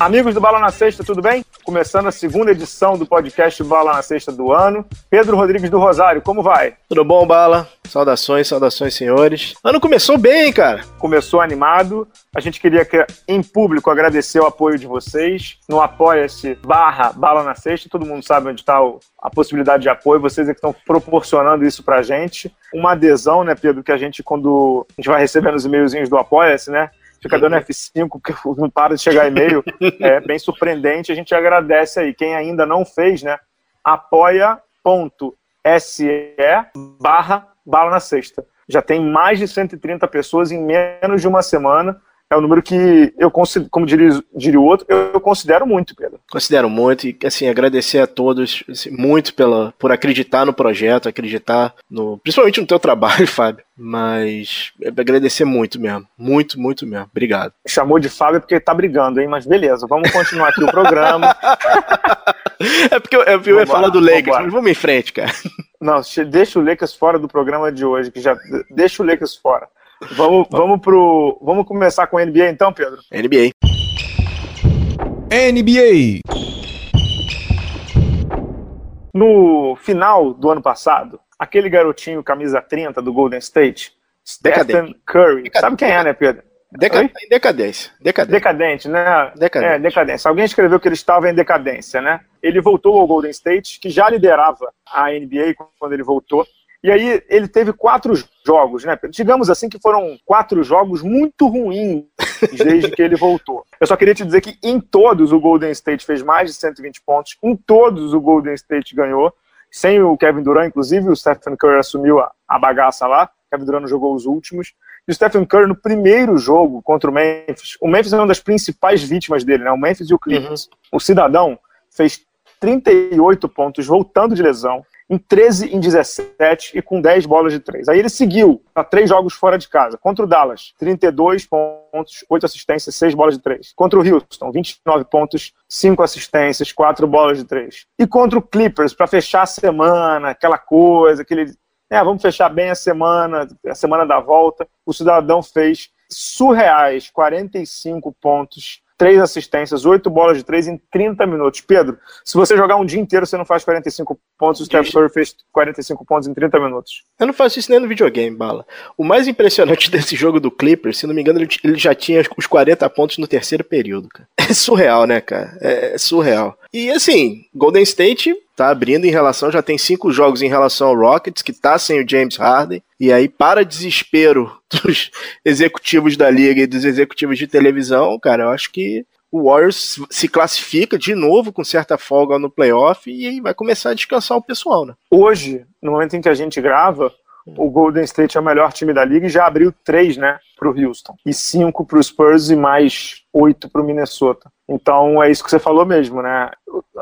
Amigos do Bala na Sexta, tudo bem? Começando a segunda edição do podcast Bala na Sexta do ano. Pedro Rodrigues do Rosário, como vai? Tudo bom, Bala? Saudações, saudações, senhores. Ano começou bem, cara. Começou animado. A gente queria, em público, agradecer o apoio de vocês. No Apoia-se barra Bala na Sexta. Todo mundo sabe onde está a possibilidade de apoio. Vocês é que estão proporcionando isso pra gente. Uma adesão, né, Pedro, que a gente, quando a gente vai recebendo os e-mailzinhos do Apoia-se, né? Fica dando F5 porque não para de chegar e-mail. É bem surpreendente. A gente agradece aí. Quem ainda não fez, né? apoia.se barra bala na sexta. Já tem mais de 130 pessoas em menos de uma semana é um número que eu considero, como diria, diria o outro, eu considero muito, Pedro. Considero muito e, assim, agradecer a todos assim, muito pela, por acreditar no projeto, acreditar no, principalmente no teu trabalho, Fábio, mas agradecer muito mesmo, muito, muito mesmo. Obrigado. Chamou de Fábio porque tá brigando, hein? Mas beleza, vamos continuar aqui o programa. é porque eu, eu, eu ia falar do Lakers, mas vamos em frente, cara. Não, deixa o Lakers fora do programa de hoje, que já deixa o Lakers fora. Vamos, vamos, pro, vamos começar com a NBA então, Pedro? NBA. NBA. No final do ano passado, aquele garotinho camisa 30 do Golden State, Stephen Curry. Decadente. Sabe quem é, né, Pedro? Deca em decadência. Decadente. decadente, né? Decadente. É, decadência. Alguém escreveu que ele estava em decadência, né? Ele voltou ao Golden State, que já liderava a NBA quando ele voltou. E aí ele teve quatro jogos, né? Digamos assim que foram quatro jogos muito ruins desde que ele voltou. Eu só queria te dizer que em todos o Golden State fez mais de 120 pontos, em todos o Golden State ganhou, sem o Kevin Durant, inclusive o Stephen Curry assumiu a, a bagaça lá, o Kevin Durant jogou os últimos. E o Stephen Curry no primeiro jogo contra o Memphis, o Memphis é uma das principais vítimas dele, né? O Memphis e o Clippers. Uhum. O cidadão fez 38 pontos voltando de lesão, em 13 em 17 e com 10 bolas de 3. Aí ele seguiu para três jogos fora de casa. Contra o Dallas, 32 pontos, 8 assistências, 6 bolas de 3. Contra o Houston, 29 pontos, 5 assistências, 4 bolas de 3. E contra o Clippers, para fechar a semana, aquela coisa, aquele. É, vamos fechar bem a semana, a semana da volta. O cidadão fez surreais 45 pontos três assistências, oito bolas de três em 30 minutos. Pedro, se você jogar um dia inteiro, você não faz 45 pontos. O Steph Curry fez 45 pontos em 30 minutos. Eu não faço isso nem no videogame, Bala. O mais impressionante desse jogo do Clippers, se não me engano, ele já tinha os 40 pontos no terceiro período, cara. É surreal, né, cara? É surreal. E assim, Golden State tá abrindo em relação, já tem cinco jogos em relação ao Rockets, que tá sem o James Harden. E aí, para desespero dos executivos da liga e dos executivos de televisão, cara, eu acho que o Warriors se classifica de novo com certa folga no playoff e aí vai começar a descansar o pessoal, né? Hoje, no momento em que a gente grava, o Golden State é o melhor time da liga e já abriu três, né, pro Houston. E cinco pro Spurs e mais oito pro Minnesota. Então é isso que você falou mesmo, né?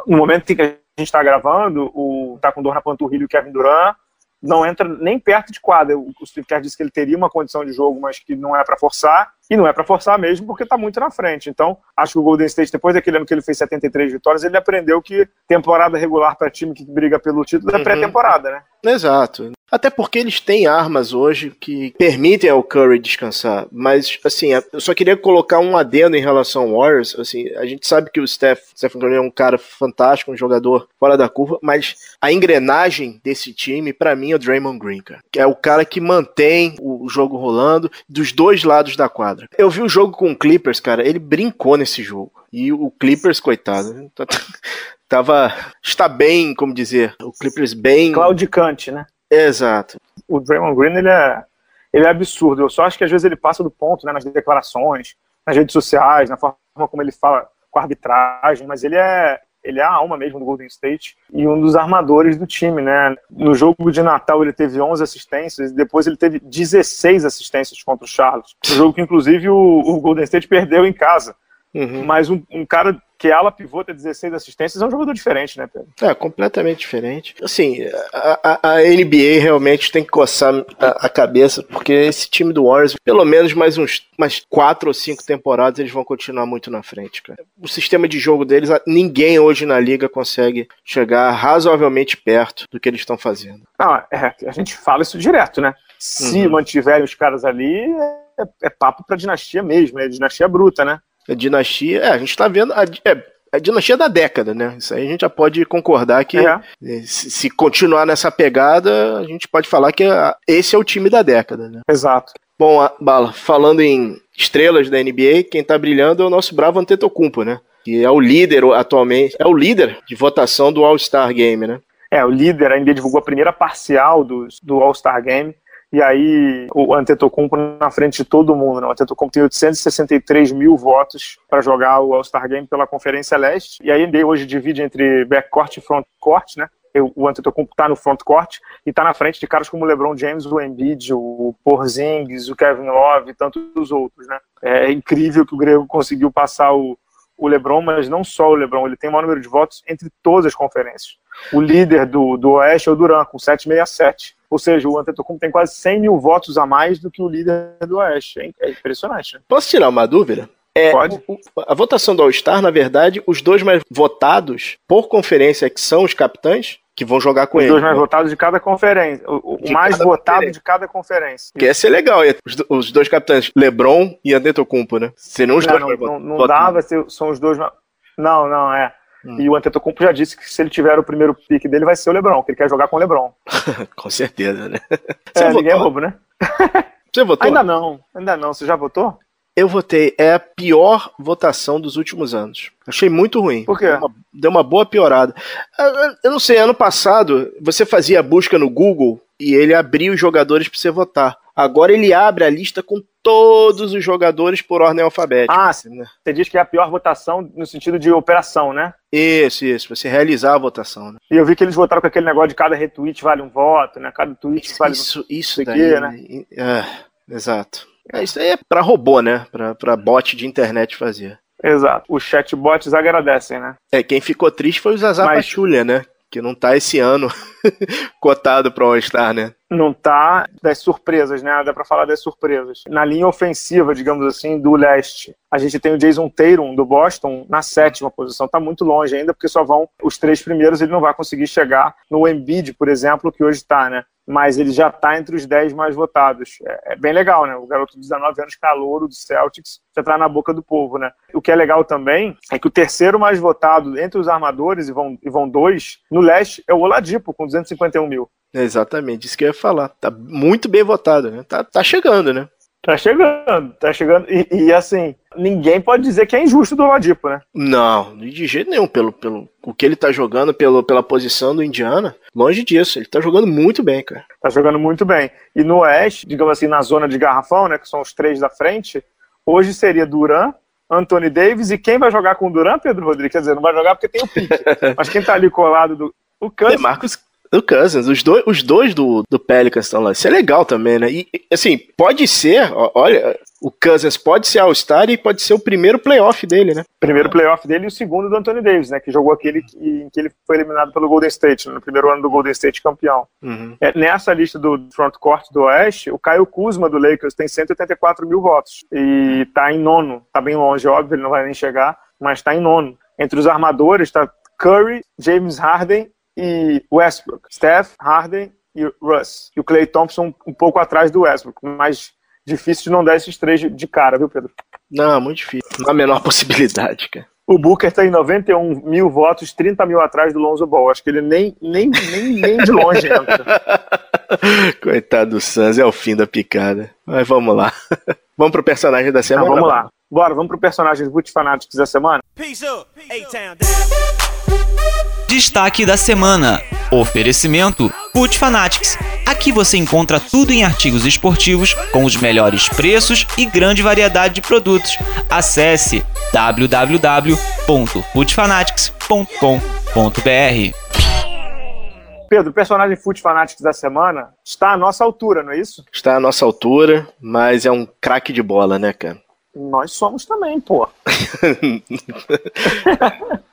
No momento em que a gente está gravando, o tá com dor na panturrilha o Kevin Durant não entra nem perto de quadra. O Steve Kerr disse que ele teria uma condição de jogo, mas que não é para forçar. E não é para forçar mesmo, porque está muito na frente. Então, acho que o Golden State, depois daquele ano que ele fez 73 vitórias, ele aprendeu que temporada regular para time que briga pelo título é uhum. pré-temporada, né? Exato. Até porque eles têm armas hoje que permitem ao Curry descansar. Mas, assim, eu só queria colocar um adendo em relação ao Warriors. Assim, a gente sabe que o Steph, Stephen Curry é um cara fantástico, um jogador fora da curva, mas a engrenagem desse time, para mim, é o Draymond Green, cara. Que é o cara que mantém o jogo rolando dos dois lados da quadra. Eu vi o jogo com o Clippers, cara, ele brincou nesse jogo. E o Clippers, coitado, tá, tava. Está bem, como dizer, o Clippers bem. Claudicante, né? Exato. O Draymond Green, ele é, ele é absurdo. Eu só acho que às vezes ele passa do ponto, né, nas declarações, nas redes sociais, na forma como ele fala com a arbitragem, mas ele é, ele é a alma mesmo do Golden State e um dos armadores do time, né? No jogo de Natal ele teve 11 assistências e depois ele teve 16 assistências contra o Charlotte. Um jogo que inclusive o, o Golden State perdeu em casa. Uhum. Mas um, um, cara que ela pivô ter 16 assistências, é um jogador diferente, né, Pedro? É, completamente diferente. Assim, a, a, a NBA realmente tem que coçar a, a, cabeça, porque esse time do Warriors, pelo menos mais uns mais quatro ou cinco temporadas, eles vão continuar muito na frente, cara. O sistema de jogo deles, ninguém hoje na liga consegue chegar razoavelmente perto do que eles estão fazendo. Não, é, a gente fala isso direto, né? Se uhum. mantiverem os caras ali, é, é papo pra dinastia mesmo, é dinastia bruta, né? A dinastia. É, a gente tá vendo. A, é, a dinastia da década, né? Isso aí a gente já pode concordar que é. é. se, se, continuar nessa pegada, a gente pode falar que esse é o time da década, né? Exato. Bom, a, Bala, falando em estrelas da NBA, quem tá brilhando é o nosso bravo Antetokounmpo, né? Que é o líder atualmente, é o líder de votação do All-Star Game, né? É, o líder, a NBA divulgou a primeira parcial do, do All-Star Game e aí o Antetokounmpo na frente de todo mundo. Né? O Antetokounmpo tem 863 mil votos para jogar o All-Star Game pela Conferência Leste. E aí hoje divide entre backcourt e frontcourt, né? O Antetokounmpo está no frontcourt e está na frente de caras como o LeBron James, o Embiid, o Porzingis, o Kevin Love e tantos outros, né? É incrível que o Grego conseguiu passar o, o LeBron, mas não só o LeBron, ele tem o maior número de votos entre todas as conferências. O líder do, do Oeste é o Duran, com 767. Ou seja, o Antetokounmpo tem quase 100 mil votos a mais do que o líder do Oeste. É impressionante. Né? Posso tirar uma dúvida? É, Pode. O, a votação do All-Star, na verdade, os dois mais votados por conferência, que são os capitães, que vão jogar com os ele. Os dois mais né? votados de cada conferência. O, o mais votado de cada conferência. Que ia ser legal. Os, os dois capitães, LeBron e Antetokounmpo, né? Seriam os não, dois não, não, não dava, são os dois... Não, não, é. Hum. E o Antetokounmpo já disse que se ele tiver o primeiro pique dele vai ser o LeBron, que ele quer jogar com o LeBron. com certeza, né? Você é, ninguém é bobo, né? Você votou? Ainda não, ainda não. Você já votou? Eu votei. É a pior votação dos últimos anos. Achei muito ruim. Por quê? Deu uma, deu uma boa piorada. Eu não sei, ano passado você fazia a busca no Google e ele abria os jogadores para você votar. Agora ele abre a lista com todos os jogadores por ordem alfabética. Ah, você diz que é a pior votação no sentido de operação, né? Isso, isso, você realizar a votação. Né? E eu vi que eles votaram com aquele negócio de cada retweet vale um voto, né? Cada tweet vale isso, um Isso, daí, quê, né? É, exato. É, isso aí é para robô, né? Para bot de internet fazer. Exato. Os chatbots agradecem, né? É, quem ficou triste foi o Zazá Mas... Pachulia, né? Que não tá esse ano cotado para All-Star, né? Não tá das surpresas, né? Dá para falar das surpresas. Na linha ofensiva, digamos assim, do leste, a gente tem o Jason Tatum do Boston na sétima posição. Tá muito longe ainda, porque só vão os três primeiros, ele não vai conseguir chegar no Embiid, por exemplo, que hoje tá, né? Mas ele já está entre os 10 mais votados. É, é, bem legal, né? O garoto de 19 anos, calouro do Celtics, já está na boca do povo, né? O que é legal também é que o terceiro mais votado entre os armadores, e vão, e vão dois, no leste, é o Oladipo, com 251 mil. exatamente, isso que eu ia falar. Tá muito bem votado, né? Tá, tá chegando, né? Tá chegando, tá chegando. E, e, assim, ninguém pode dizer que é injusto do Oladipo, né? Não, de jeito nenhum. Pelo, pelo o que ele tá jogando, pelo, pela posição do Indiana, longe disso. Ele tá jogando muito bem, cara. Tá jogando muito bem. E no Oeste, digamos assim, na zona de garrafão, né? Que são os três da frente, hoje seria Duran, Anthony Davis e quem vai jogar com o Duran, Pedro Rodrigues? Quer dizer, não vai jogar porque tem o pique. Mas quem tá ali colado do. O. É Marcos, do Cousins, os dois, os dois do, do Pelicans estão lá. Isso é legal também, né? E, assim, pode ser, olha, o Cousins pode ser All-Star e pode ser o primeiro playoff dele, né? Primeiro playoff dele e o segundo do Anthony Davis, né? Que jogou aquele que, em que ele foi eliminado pelo Golden State, né? no primeiro ano do Golden State campeão. Uhum. É, nessa lista do frontcourt do Oeste, o Caio Kuzma do Lakers tem 184 mil votos e tá em nono. Tá bem longe, óbvio, ele não vai nem chegar, mas tá em nono. Entre os armadores tá Curry, James Harden e Westbrook. Steph, Harden e Russ. E o Clay Thompson um pouco atrás do Westbrook, mas difícil de não dar esses três de cara, viu, Pedro? Não, muito difícil. Não há a menor possibilidade, cara. O Booker tá em 91 mil votos, 30 mil atrás do Lonzo Ball. Acho que ele nem, nem, nem, nem de longe entra. Coitado do Suns, é o fim da picada. Mas vamos lá. Vamos pro personagem da semana? Ah, vamos lá. Bora, vamos pro personagem do Boot Fanatics da semana? Peace up. Destaque da semana: Oferecimento Put Fanatics. Aqui você encontra tudo em artigos esportivos com os melhores preços e grande variedade de produtos. Acesse www.putfanatics.com.br. Pedro, o personagem Foot Fanatics da semana está à nossa altura, não é isso? Está à nossa altura, mas é um craque de bola, né, cara? Nós somos também, pô.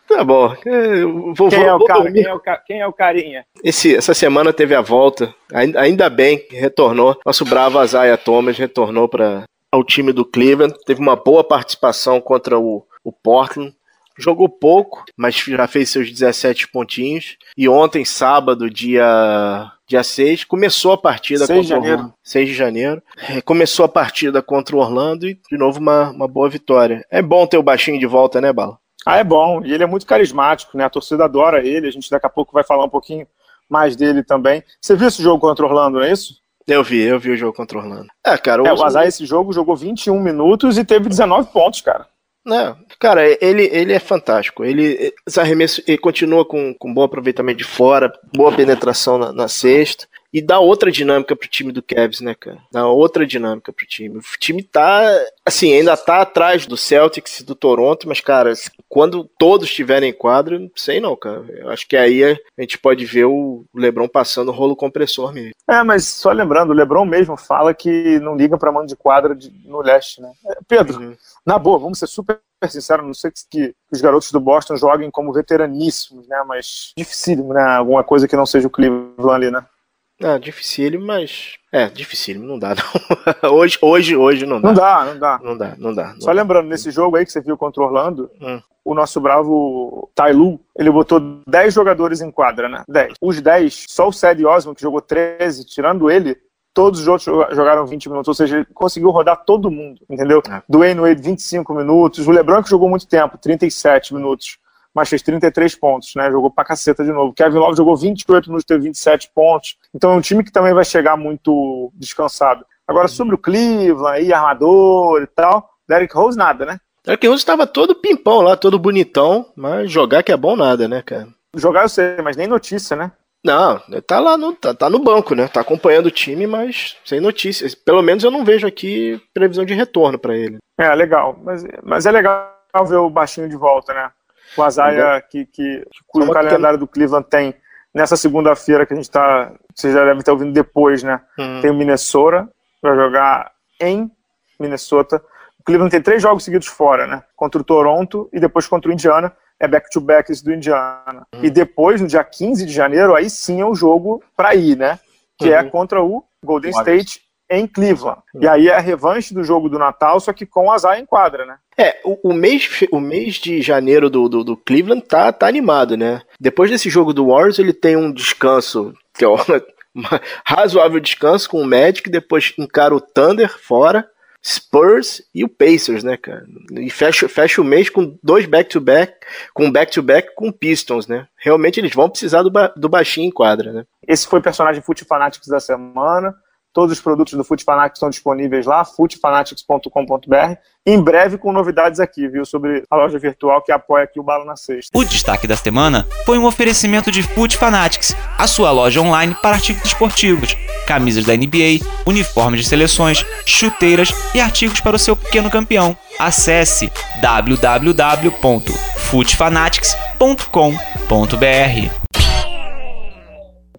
tá bom. É, vou, quem, vou, é o cara, quem, é o, quem é o carinha? Esse, essa semana teve a volta. Ainda, ainda bem que retornou. Nosso bravo Isaiah Thomas retornou para o time do Cleveland. Teve uma boa participação contra o, o Portland. Jogou pouco, mas já fez seus 17 pontinhos. E ontem, sábado, dia dia 6, começou a partida 6 de janeiro. Orlando, 6 de janeiro. É, começou a partida contra o Orlando e, de novo, uma, uma boa vitória. É bom ter o baixinho de volta, né, Bala? Ah, é bom. E ele é muito carismático, né? A torcida adora ele. A gente daqui a pouco vai falar um pouquinho mais dele também. Você viu esse jogo contra o Orlando, não é isso? Eu vi, eu vi o jogo contra o Orlando. É, cara. O, é, o Azar, esse jogo, jogou 21 minutos e teve 19 pontos, cara. Não, cara, ele, ele é fantástico. Ele, esse arremesso, ele continua com, com bom aproveitamento de fora, boa penetração na, na cesta. E dá outra dinâmica pro time do Cavs, né, cara? Dá outra dinâmica pro time. O time tá, assim, ainda tá atrás do Celtics e do Toronto, mas, cara, quando todos estiverem em quadro, não sei não, cara. Eu acho que aí a gente pode ver o LeBron passando o rolo compressor mesmo. É, mas só lembrando, o LeBron mesmo fala que não liga pra mão de quadra de, no leste, né? É, Pedro, uhum. na boa, vamos ser super sinceros, não sei que, que os garotos do Boston joguem como veteraníssimos, né? Mas dificílimo, né? Alguma coisa que não seja o Cleveland ali, né? Ah, dificílimo, mas. É, dificílimo, não dá, não. hoje, hoje, hoje não dá. Não dá, não dá. Não dá, não dá. Não Só dá. lembrando, nesse jogo aí que você viu contra o Orlando, hum. o nosso bravo Tailu, ele botou 10 jogadores em quadra, né? 10. Os 10, só o Ced Osman, que jogou 13, tirando ele, todos os outros jogaram 20 minutos, ou seja, ele conseguiu rodar todo mundo, entendeu? É. Dwayne Wade, 25 minutos, o LeBron que jogou muito tempo, 37 minutos mas fez 33 pontos, né? Jogou pra caceta de novo. Kevin Love jogou 28 minutos, teve 27 pontos. Então é um time que também vai chegar muito descansado. Agora, sobre o Cleveland, aí, armador e tal, Derrick Rose nada, né? Derrick Rose estava todo pimpão lá, todo bonitão, mas jogar que é bom nada, né, cara? Jogar eu sei, mas nem notícia, né? Não, tá lá no, tá, tá no banco, né? Tá acompanhando o time, mas sem notícias. Pelo menos eu não vejo aqui previsão de retorno para ele. É, legal. Mas, mas é legal ver o baixinho de volta, né? O Azaia que, que, cujo calendário do Cleveland tem nessa segunda-feira que a gente está, vocês já devem estar ouvindo depois, né? Uhum. Tem o Minnesota para jogar em Minnesota. O Cleveland tem três jogos seguidos fora, né? Contra o Toronto e depois contra o Indiana. É back-to-back esse do Indiana. Uhum. E depois, no dia 15 de janeiro, aí sim é o jogo para ir, né? Que é uhum. é contra o Golden State em Cleveland. E aí é a revanche do jogo do Natal, só que com o Azar em quadra, né? É, o, o, mês, o mês de janeiro do, do, do, Cleveland tá, tá animado, né? Depois desse jogo do Warriors, ele tem um descanso, que é um razoável descanso com o Magic, depois encara o Thunder fora, Spurs e o Pacers, né, cara? E fecha, fecha o mês com dois back-to-back, -back, com back-to-back -back com Pistons, né? Realmente eles vão precisar do, ba do baixinho em quadra, né? Esse foi o personagem Foot Fanatics da semana. Todos os produtos do Foot Fanatics estão disponíveis lá, footfanatics.com.br. Em breve com novidades aqui, viu, sobre a loja virtual que apoia aqui o Bala na Sexta. O destaque da semana foi um oferecimento de Foot Fanatics, a sua loja online para artigos esportivos, camisas da NBA, uniformes de seleções, chuteiras e artigos para o seu pequeno campeão. Acesse www.footfanatics.com.br.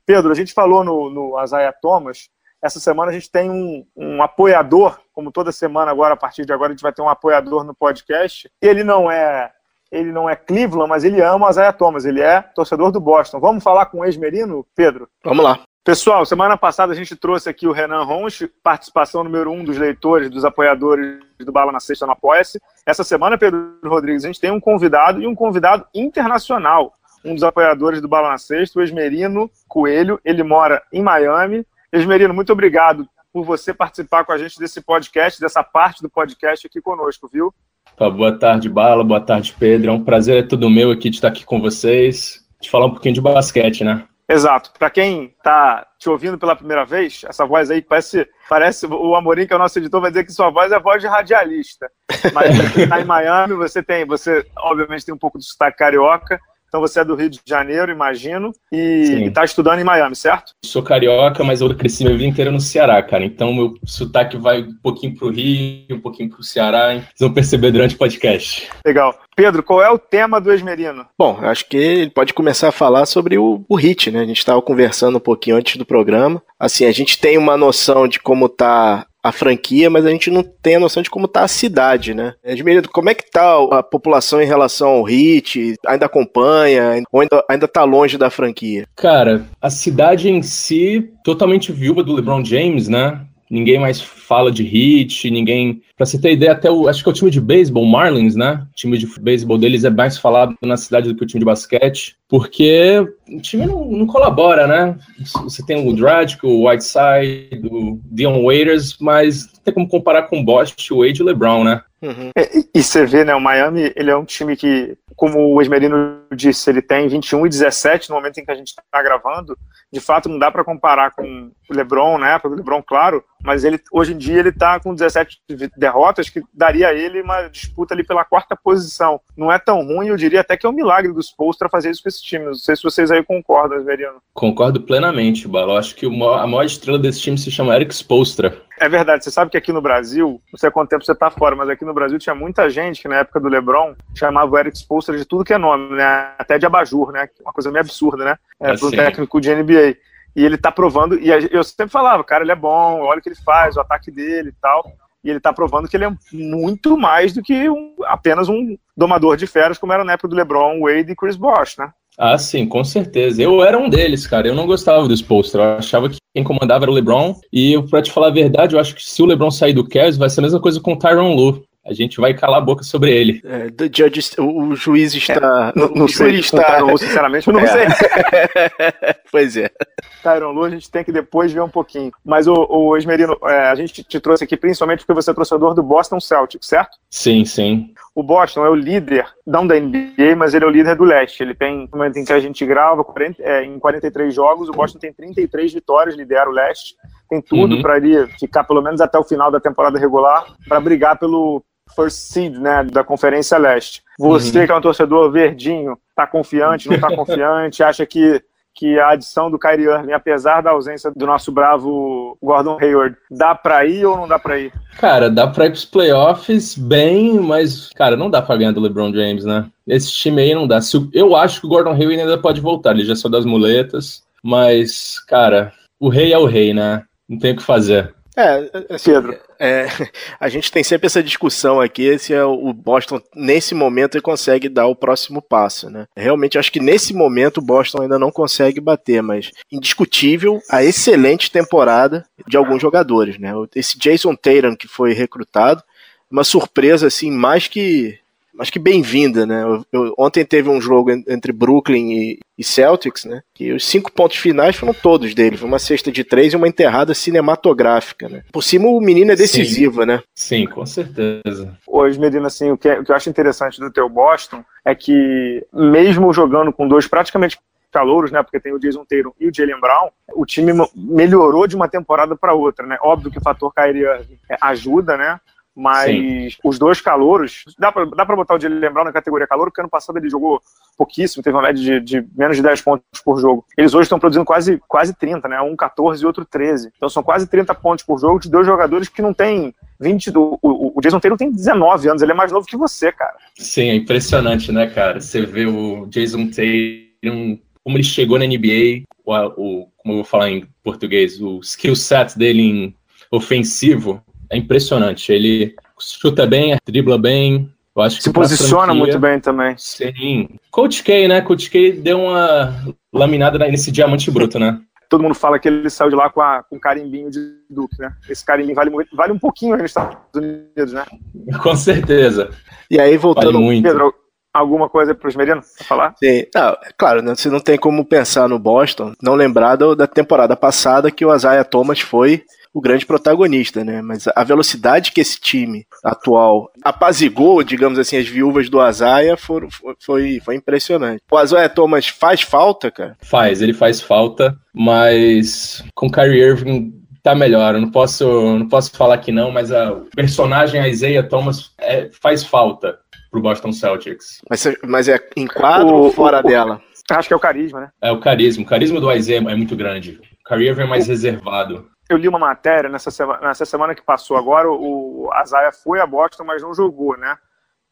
Pedro, a gente falou no, no Isaiah Thomas essa semana a gente tem um, um, apoiador, como toda semana agora, a partir de agora, a gente vai ter um apoiador no podcast. Ele não é ele não é Cleveland, mas ele ama o Isaiah Thomas, ele é torcedor do Boston. Vamos falar com o ex-merino, Pedro? Vamos lá. Pessoal, semana passada a gente trouxe aqui o Renan Ronch, participação número um dos leitores, dos apoiadores do Bala na Sexta no Apoia-se. Essa semana, Pedro Rodrigues, a gente tem um convidado e um convidado internacional. Um dos apoiadores do Bala na Sexta, o Esmerino Coelho. Ele mora em Miami Esmerino, muito obrigado por você participar com a gente desse podcast, dessa parte do podcast aqui conosco, viu? Tá, boa tarde, Bala, boa tarde, Pedro. É um prazer, é tudo meu aqui de estar aqui com vocês, de falar um pouquinho de basquete, né? Exato. Para quem está te ouvindo pela primeira vez, essa voz aí parece, parece o Amorim, que é o nosso editor, vai dizer que sua voz é a voz de radialista. Mas está em Miami, você tem, você obviamente tem um pouco de sotaque carioca, então você é do Rio de Janeiro, imagino, e está estudando em Miami, certo? Sou carioca, mas eu cresci minha vida inteira no Ceará, cara. Então meu sotaque vai um pouquinho pro Rio, um pouquinho pro Ceará. Hein? Vocês vão perceber durante o podcast. Legal. Pedro, qual é o tema do Esmerino? Bom, acho que ele pode começar a falar sobre o, o HIT, né? A gente estava conversando um pouquinho antes do programa. Assim, a gente tem uma noção de como tá a franquia, mas a gente não tem a noção de como tá a cidade, né? Edmildo, como é que tá a população em relação ao Hit? Ainda acompanha? Ou ainda, ainda tá longe da franquia? Cara, a cidade em si, totalmente viúva do LeBron James, né? Ninguém mais fala de hit, ninguém. Pra você ter ideia, até o. Acho que é o time de beisebol, Marlins, né? O time de beisebol deles é mais falado na cidade do que o time de basquete, porque o time não, não colabora, né? Você tem o Dragic, o Whiteside, o Dion Waiters, mas não tem como comparar com o Bosch, o Wade e o LeBron, né? Uhum. É, e, e você vê, né? O Miami, ele é um time que, como o Esmerino disse, ele tem 21 e 17 no momento em que a gente está gravando de fato não dá para comparar com o LeBron, né? Porque o LeBron, claro, mas ele hoje em dia ele está com 17 derrotas que daria a ele uma disputa ali pela quarta posição. Não é tão ruim, eu diria até que é um milagre dos Spolstra fazer isso com esse time. Não sei se vocês aí concordam, Veriano. Concordo plenamente, Balo. Acho que a maior estrela desse time se chama Eric Spolstra. É verdade, você sabe que aqui no Brasil, não sei quanto tempo você tá fora, mas aqui no Brasil tinha muita gente que na época do LeBron chamava o Eric Spolstra de tudo que é nome, né? Até de abajur, né? Uma coisa meio absurda, né? É, assim. para um técnico de NBA. E ele tá provando, e eu sempre falava, cara, ele é bom, olha o que ele faz, o ataque dele e tal. E ele tá provando que ele é muito mais do que um, apenas um domador de feras, como era na época do LeBron, Wade e Chris Bosh, né? Ah, sim, com certeza. Eu era um deles, cara. Eu não gostava dos posters. Eu achava que quem comandava era o LeBron. E pra te falar a verdade, eu acho que se o LeBron sair do Cavs, vai ser a mesma coisa com o Tyron Lue a gente vai calar a boca sobre ele. É, the judge, o, o juiz está. É, não, não sei, está... Tyron sinceramente, eu não é. sei. pois é. Tyron Lu, a gente tem que depois ver um pouquinho. Mas o, o Esmerino, é, a gente te trouxe aqui principalmente porque você é torcedor do Boston Celtics, certo? Sim, sim. O Boston é o líder, não da NBA, mas ele é o líder do leste. Ele tem, no momento em que a gente grava, 40, é, em 43 jogos, o Boston tem 33 vitórias, lidera o leste. Tem tudo uhum. para ele ficar pelo menos até o final da temporada regular, para brigar pelo, first seed, né, da Conferência Leste. Você uhum. que é um torcedor verdinho, tá confiante, não tá confiante, acha que que a adição do Kyrie Irving, apesar da ausência do nosso bravo Gordon Hayward, dá para ir ou não dá para ir? Cara, dá para ir pros playoffs bem, mas, cara, não dá para ganhar do LeBron James, né? Esse time aí não dá. Eu acho que o Gordon Hayward ainda pode voltar, ele já saiu das muletas, mas, cara, o rei é o rei, né? Não tem o que fazer. É, assim, Pedro. É, a gente tem sempre essa discussão aqui se é o Boston, nesse momento, ele consegue dar o próximo passo, né? Realmente, acho que nesse momento o Boston ainda não consegue bater, mas indiscutível a excelente temporada de alguns jogadores, né? Esse Jason Tatum que foi recrutado, uma surpresa, assim, mais que acho que bem-vinda, né? Eu, eu, ontem teve um jogo entre Brooklyn e, e, Celtics, né? E os cinco pontos finais foram todos dele. Foi uma cesta de três e uma enterrada cinematográfica, né? Por cima, o menino é decisivo, Sim. né? Sim, com certeza. Hoje, Medina, assim, o que, é, o que eu acho interessante do teu Boston é que, mesmo jogando com dois praticamente calouros, né? Porque tem o Jason Tatum e o Jalen Brown, o time melhorou de uma temporada para outra, né? Óbvio que o fator Kyrie ajuda, né? Mas Sim. os dois calouros, dá pra, dá pra botar o de lembrar na categoria calor, porque ano passado ele jogou pouquíssimo, teve uma média de, de, menos de 10 pontos por jogo. Eles hoje estão produzindo quase, quase 30, né? Um 14 e outro 13. Então são quase 30 pontos por jogo de dois jogadores que não têm 20. Do, o, o Jason Taylor tem 19 anos, ele é mais novo que você, cara. Sim, é impressionante, né, cara? Você vê o Jason Taylor, como ele chegou na NBA, o, o, como eu vou falar em português, o skill set dele em ofensivo é impressionante. Ele chuta bem, dribla bem. Eu acho Se posiciona franquia, muito bem também. Sim. Coach K, né? Coach K deu uma laminada nesse diamante bruto, né? Todo mundo fala que ele saiu de lá com, a, com carimbinho de Duke, né? Esse carimbinho vale, vale um pouquinho nos Estados Unidos, né? Com certeza. E aí, voltando, vale muito. Pedro, alguma coisa para os merinos falar? Sim, não, é claro, né, você não tem como pensar no Boston, não lembrar da temporada passada que o Isaiah Thomas foi o grande protagonista, né? Mas a velocidade que esse time atual apazigou, digamos assim, as viúvas do Azaia foi, foi, foi impressionante. O Azaia Thomas faz falta, cara? Faz, ele faz falta, mas com Kyrie Irving tá melhor. Eu não posso, não posso falar que não, mas a, o personagem Isaiah Thomas é, faz falta pro Boston Celtics. Mas, mas é em quadro o, ou fora o, dela? Acho que é o carisma, né? É o carisma. O carisma do Isaiah é muito grande. O Kyrie Irving é mais reservado eu li uma matéria nessa semana, nessa semana que passou agora, o Azaia foi a Boston, mas não jogou, né?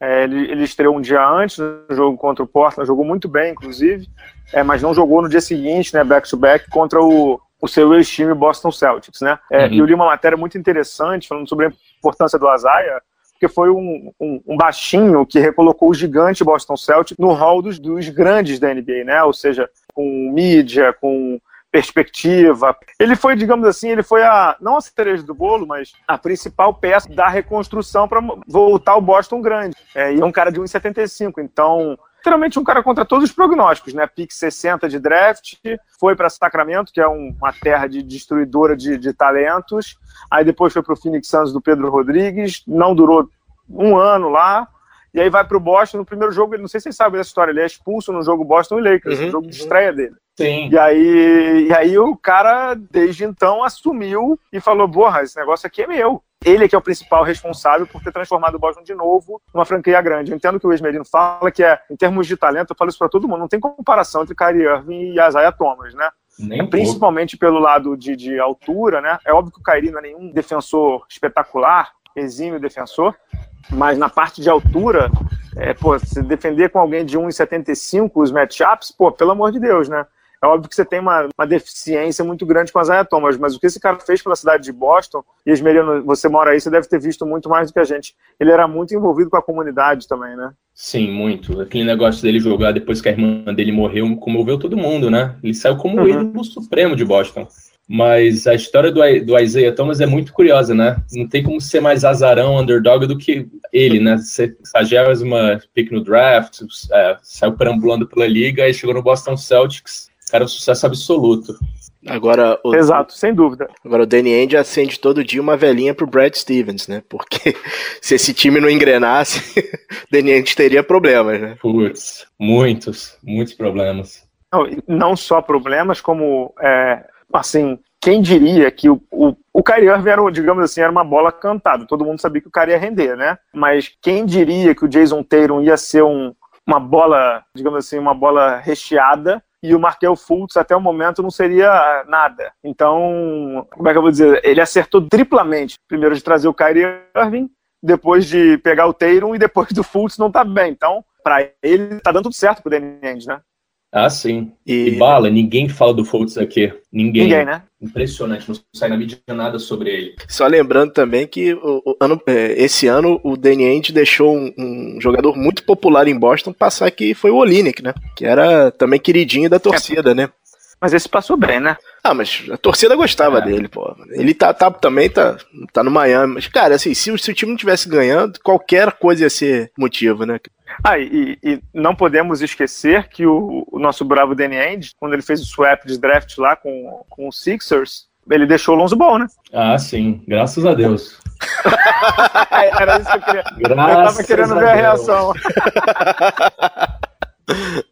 É, ele, ele, estreou um dia antes no jogo contra o Portland, jogou muito bem, inclusive, é, mas não jogou no dia seguinte, né, back to back, contra o, o seu ex-time Boston Celtics, né? É, uhum. Eu li uma matéria muito interessante falando sobre a importância do Azaia, porque foi um, um, um, baixinho que recolocou o gigante Boston Celtics no hall dos, dos grandes da NBA, né? Ou seja, com mídia, com perspectiva. Ele foi, digamos assim, ele foi a não a cereja do bolo, mas a principal peça da reconstrução para voltar ao Boston grande. É, e é um cara de 1,75, então literalmente um cara contra todos os prognósticos, né? Pick 60 de draft, foi para Sacramento, que é um, uma terra de destruidora de, de talentos. Aí depois foi para o Phoenix Suns do Pedro Rodrigues, não durou um ano lá. E aí vai para o Boston. No primeiro jogo, ele não sei se vocês sabem dessa história, ele é expulso no jogo Boston e Lakers, uhum, no jogo de estreia dele. Sim. E aí, e aí o cara, desde então, assumiu e falou: porra, esse negócio aqui é meu. Ele é que é o principal responsável por ter transformado o Boston de novo numa franquia grande. Eu entendo que o Esmerino fala que é, em termos de talento, eu falo isso para todo mundo, não tem comparação entre Kyrie Irving e Isaiah Thomas, né? Nem Principalmente pelo lado de, de altura, né? É óbvio que o Kyrie não é nenhum defensor espetacular, exímio defensor, mas na parte de altura, é, pô, se defender com alguém de 1,75 os matchups, pô, pelo amor de Deus, né? É óbvio que você tem uma, uma deficiência muito grande com as Thomas, mas o que esse cara fez pela cidade de Boston, e Esmerino, você mora aí, você deve ter visto muito mais do que a gente. Ele era muito envolvido com a comunidade também, né? Sim, muito. Aquele negócio dele jogar depois que a irmã dele morreu comoveu todo mundo, né? Ele saiu como uhum. o ídolo supremo de Boston. Mas a história do, do Isaiah Thomas é muito curiosa, né? Não tem como ser mais azarão, underdog do que ele, né? Você uma pick no draft, é, saiu perambulando pela liga e chegou no Boston Celtics era um sucesso absoluto. Agora, o, Exato, sem dúvida. Agora o Danny Ainge acende todo dia uma velhinha pro Brad Stevens, né? Porque se esse time não engrenasse, Danny Ainge teria problemas, né? Putz, muitos, muitos problemas. Não, não só problemas, como, é, assim, quem diria que o, o, o Kyrie Irving era, digamos assim, era uma bola cantada. Todo mundo sabia que o cara ia render, né? Mas quem diria que o Jason Tatum ia ser um, uma bola, digamos assim, uma bola recheada e o Markel Fultz até o momento não seria nada. Então, como é que eu vou dizer? Ele acertou triplamente. Primeiro de trazer o Kyrie Irving, depois de pegar o Tatum e depois do Fultz não tá bem. Então, para ele tá dando tudo certo pro Danny Ainge, né? Ah, sim. E... e, bala, ninguém fala do Fultz aqui. Ninguém. Ninguém, né? Impressionante, não sai na mídia nada sobre ele. Só lembrando também que o, o ano, é, esse ano o Danny Ainge deixou um, um, jogador muito popular em Boston passar que foi o Olinick, né? Que era também queridinho da torcida, é. né? Mas esse passou bem, né? Ah, mas a torcida gostava é. dele, pô. Ele tá, tá, também tá, tá no Miami. Mas, cara, assim, se, se o time não tivesse ganhando, qualquer coisa ia ser motivo, né? Ah, e, e não podemos esquecer que o, o, nosso bravo Danny Ainge, quando ele fez o swap de draft lá com, com o Sixers, ele deixou o Lonzo Ball, né? Ah, sim. Graças a Deus. Era isso que eu queria. Graças eu tava querendo ver a, a reação.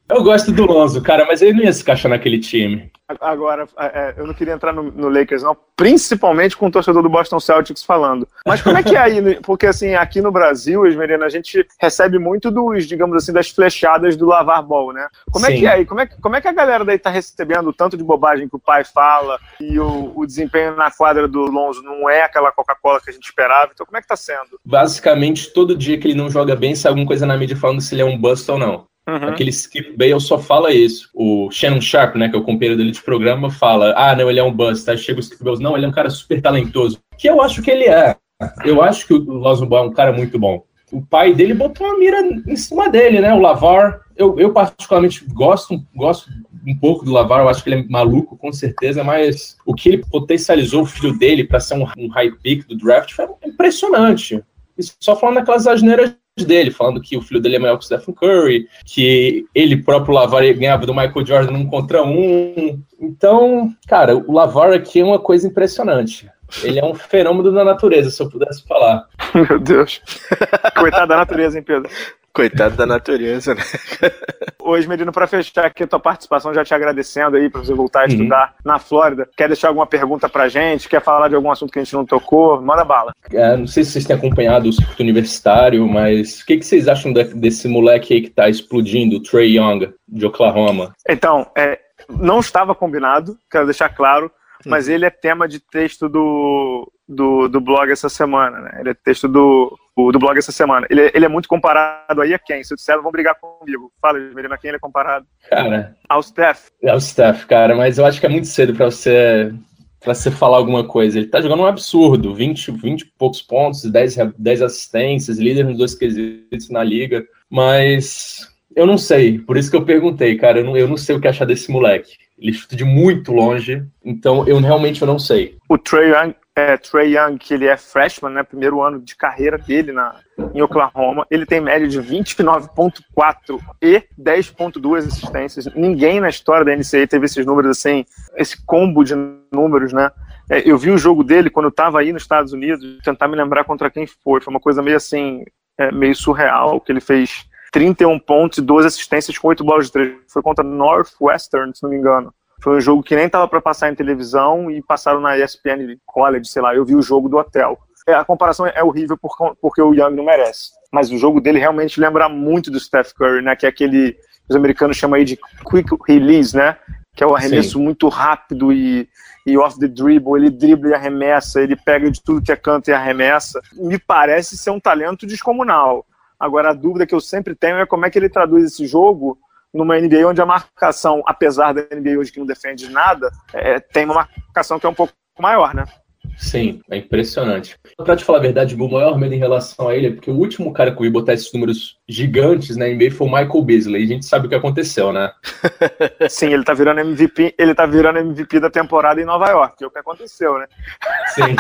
Eu gosto do Lonzo, cara, mas ele não ia se encaixar naquele time. Agora, é, é, eu não queria entrar no, no, Lakers, não, principalmente com o torcedor do Boston Celtics falando. Mas como é que é aí? Porque, assim, aqui no Brasil, Esmerina, a gente recebe muito dos, digamos assim, das flechadas do lavar ball, né? Como Sim. é que é aí? Como é, como é que a galera daí tá recebendo tanto de bobagem que o pai fala e o, o desempenho na quadra do Lonzo não é aquela Coca-Cola que a gente esperava? Então, como é que tá sendo? Basicamente, todo dia que ele não joga bem, sai alguma coisa na mídia falando se ele é um bust ou não. Uhum. Aquele Skip Bale só fala isso. O Shannon Sharp, né, que é o companheiro dele de programa, fala: ah, não, ele é um bust. Aí chega o Skip Bale, não, ele é um cara super talentoso. Que eu acho que ele é. Eu acho que o Lawson Ball é um cara muito bom. O pai dele botou uma mira em cima dele, né? O Lavar. Eu, eu particularmente gosto, gosto um pouco do Lavar, eu acho que ele é maluco, com certeza, mas o que ele potencializou o filho dele para ser um, um high pick do draft foi impressionante. Isso só falando daquelas asneiras dele, falando que o filho dele é maior que o Stephen Curry, que ele próprio Lavar ganhava do Michael Jordan um contra um. Então, cara, o Lavar aqui é uma coisa impressionante. Ele é um fenômeno da natureza, se eu pudesse falar. Meu Deus. Coitado da natureza, hein, Pedro? Coitado da natureza, né? Hoje, Merino, para fechar aqui a tua participação, já te agradecendo aí para você voltar a uhum. estudar uhum. na Flórida. Quer deixar alguma pergunta pra gente? Quer falar de algum assunto que a gente não tocou? Manda bala. É, não sei se vocês têm acompanhado o circuito universitário, mas o que, que vocês acham desse moleque aí que tá explodindo, o Trey Young, de Oklahoma? Então, é, não estava combinado, quero deixar claro mas ele é tema de texto do, do, do blog essa semana, né? Ele é texto do, do blog essa semana. Ele, ele é muito comparado aí a quem? Se eu disser, vão brigar comigo. Fala, Merino, a quem ele é comparado? Cara. Ao Steph. Ao Steph, cara, mas eu acho que é muito cedo para você para você falar alguma coisa. Ele tá jogando um absurdo, 20, 20 e poucos pontos, 10, 10 assistências, líder nos dois quesitos na liga, mas eu não sei, por isso que eu perguntei, cara, eu não, eu não sei o que achar desse moleque. Ele chuta de muito longe, então eu realmente eu não sei. O Trey Young, é, Trey Young, que ele é freshman, né, primeiro ano de carreira dele na, em Oklahoma, ele tem média de 29.4 e 10.2 assistências. Ninguém na história da NCAA teve esses números assim, esse combo de números, né? É, eu vi o jogo dele quando eu estava aí nos Estados Unidos, tentar me lembrar contra quem foi. Foi uma coisa meio assim, é, meio surreal, que ele fez 31 pontos e 12 assistências com 8 bolas de 3. Foi contra Northwestern, se não me engano. Foi um jogo que nem tava para passar em televisão e passaram na ESPN College, sei lá. Eu vi o jogo do hotel. É, a comparação é horrível porque o Young não merece. Mas o jogo dele realmente lembra muito do Steph Curry, né? Que é aquele os americanos chamam aí de quick release, né? Que é o arremesso Sim. muito rápido e, e off the dribble, ele dribla e arremessa, ele pega de tudo que é canto e arremessa. Me parece ser um talento descomunal. Agora, a dúvida que eu sempre tenho é como é que ele traduz esse jogo numa NBA onde a marcação, apesar da NBA hoje que não defende nada, é, tem uma marcação que é um pouco maior, né? Sim, é impressionante. Pra te falar a verdade, o maior medo em relação a ele é porque o último cara que eu ia botar esses números gigantes na NBA foi o Michael Beasley. E a gente sabe o que aconteceu, né? Sim, ele tá virando MVP, ele tá virando MVP da temporada em Nova York, que é o que aconteceu, né? Sim.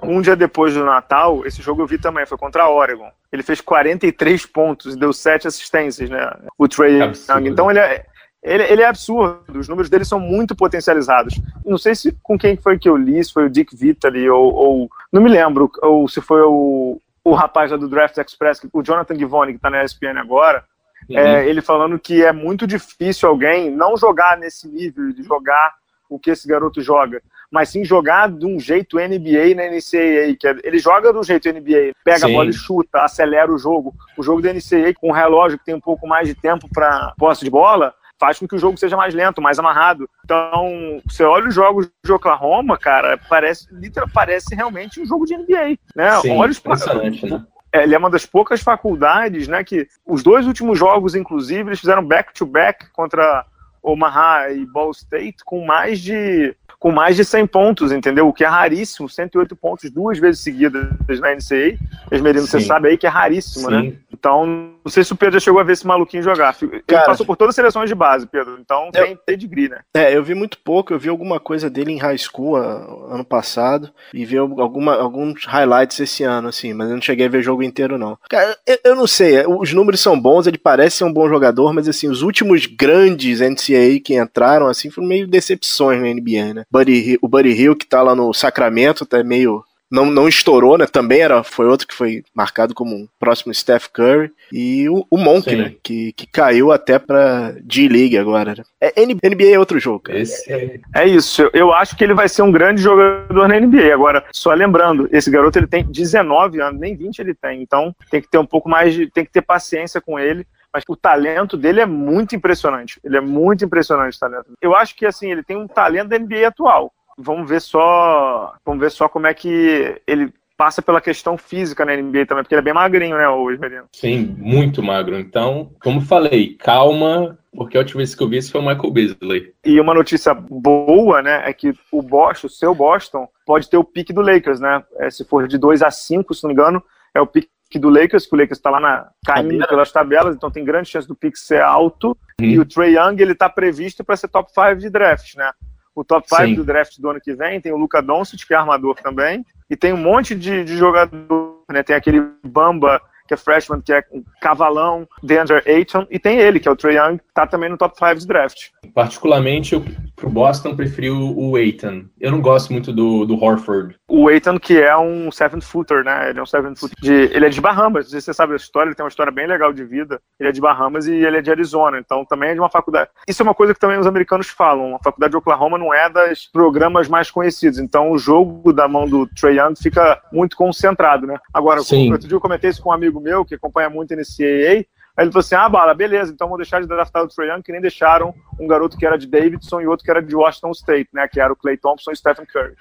um dia depois do Natal, esse jogo eu vi também, foi contra a Oregon. Ele fez 43 pontos e deu 7 assistências, né? O Trey Young. Então ele é, ele, ele, é absurdo, os números dele são muito potencializados. Não sei se com quem foi que eu li, se foi o Dick Vitale ou, ou não me lembro, ou se foi o, o rapaz lá do Draft Express, o Jonathan Givoni, que está na ESPN agora, uhum. é, ele falando que é muito difícil alguém não jogar nesse nível, de jogar o que esse garoto joga, mas sim jogar de um jeito NBA na NCAA, que é, ele joga de um jeito NBA, pega sim. a bola e chuta, acelera o jogo. O jogo da NCAA com um relógio que tem um pouco mais de tempo para posse de bola, faz com que o jogo seja mais lento, mais amarrado. Então, você olha os jogos de Oklahoma, cara, parece, literalmente, parece realmente um jogo de NBA, né? Sim, olha os né? É, ele é uma das poucas faculdades, né, que os dois últimos jogos, inclusive, eles fizeram back-to-back -back contra Omaha e Ball State com mais de com mais de 100 pontos, entendeu? O que é raríssimo, 108 pontos duas vezes seguidas na NCAA. Esmerino, você sabe aí que é raríssimo, né? Sim. né? Então, não sei se o Pedro chegou a ver esse maluquinho jogar. Ele Cara, passou por todas as seleções de base, Pedro. Então eu, tem pedigree, né? É, eu vi muito pouco. Eu vi alguma coisa dele em high school ano passado e vi alguma, alguns highlights esse ano, assim, mas eu não cheguei a ver o jogo inteiro, não. Cara, eu, eu não sei. Os números são bons, ele parece ser um bom jogador, mas assim, os últimos grandes NCAA que entraram, assim, foram meio decepções na NBA, né? Buddy, o Buddy Hill, que tá lá no Sacramento, tá meio não, não estourou, né? Também era, foi outro que foi marcado como um próximo Steph Curry. E o, o Monk, Sim. né? Que, que caiu até pra G-League agora. Né? É, NBA é outro jogo, cara. Esse... É, é isso. Eu acho que ele vai ser um grande jogador na NBA. Agora, só lembrando, esse garoto ele tem 19 anos, nem 20 ele tem. Então tem que ter um pouco mais de. tem que ter paciência com ele mas o talento dele é muito impressionante. Ele é muito impressionante o talento. Eu acho que assim, ele tem um talento da NBA atual. Vamos ver só, vamos ver só como é que ele passa pela questão física na NBA também, porque ele é bem magrinho, né, o Esmerino? Sim, muito magro. Então, como falei, calma, porque a última vez que eu vi esse foi o Michael Beasley. E uma notícia boa, né, é que o Boston, o seu Boston, pode ter o pique do Lakers, né? É, se for de 2 a 5, se não me engano, é o pique do Lakers, que o Lakers está lá na, caindo pelas tabelas, então tem grande chance do pique ser alto. Hum. E o Trey Young, ele está previsto para ser top 5 de draft, né? O top 5 do draft do ano que vem tem o Luca Doncic, que é armador também, e tem um monte de, de jogador, né? Tem aquele Bamba que é freshman, que é um cavalão, DeAndre Ayton, e tem ele, que é o Trae Young, que tá também no top 5 de draft. Particularmente, eu, pro Boston, preferi o Ayton. Eu não gosto muito do, do Horford. O Ayton, que é um seven footer, né? Ele é um seven footer. De, ele é de Bahamas, não sei se você sabe a história, ele tem uma história bem legal de vida. Ele é de Bahamas e ele é de Arizona, então também é de uma faculdade. Isso é uma coisa que também os americanos falam. A faculdade de Oklahoma não é das programas mais conhecidos, então o jogo da mão do Trae Young fica muito concentrado, né? Agora, Sim. outro dia eu comentei isso com um amigo meu que acompanha muito a NCAA, Aí ele falou assim: ah, bala, beleza, então vou deixar de draftar o Trae Young, que nem deixaram um garoto que era de Davidson e outro que era de Washington State, né? Que era o Clay Thompson e Stephen Curry.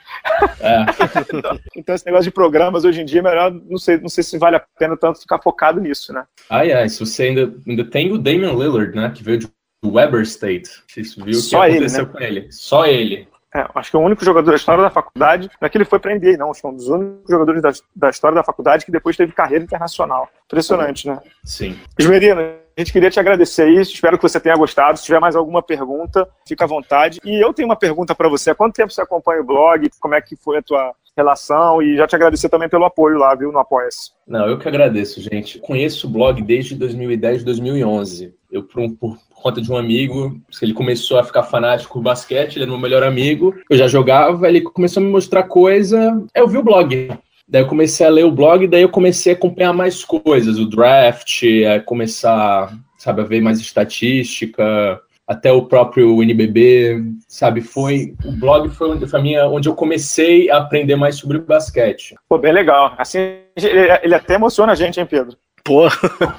É. então, então, esse negócio de programas hoje em dia é melhor, não sei, não sei se vale a pena tanto ficar focado nisso, né? Ai, ai, se você ainda, ainda tem o Damian Lillard, né? Que veio de Weber State. Vocês viram o que aconteceu ele, né? com ele? Só ele. É, acho que é o único jogador da história da faculdade, não é que ele foi para NBA, não, acho que é um dos únicos jogadores da, da história da faculdade que depois teve carreira internacional. Impressionante, né? Sim. Esmerina, a gente queria te agradecer isso, espero que você tenha gostado. Se tiver mais alguma pergunta, fica à vontade. E eu tenho uma pergunta para você: há quanto tempo você acompanha o blog? Como é que foi a tua relação? E já te agradecer também pelo apoio lá, viu, no Apoia-se. Não, eu que agradeço, gente. Conheço o blog desde 2010, 2011. Eu, por, por conta de um amigo, ele começou a ficar fanático com basquete, ele era meu melhor amigo, eu já jogava, ele começou a me mostrar coisa, eu vi o blog. Daí eu comecei a ler o blog, daí eu comecei a acompanhar mais coisas, o draft, a começar, sabe, a ver mais estatística, até o próprio NBB, sabe, foi o blog foi foi minha, onde eu comecei a aprender mais sobre basquete. Pô, bem legal. Assim, ele até emociona a gente, hein, Pedro? Pô,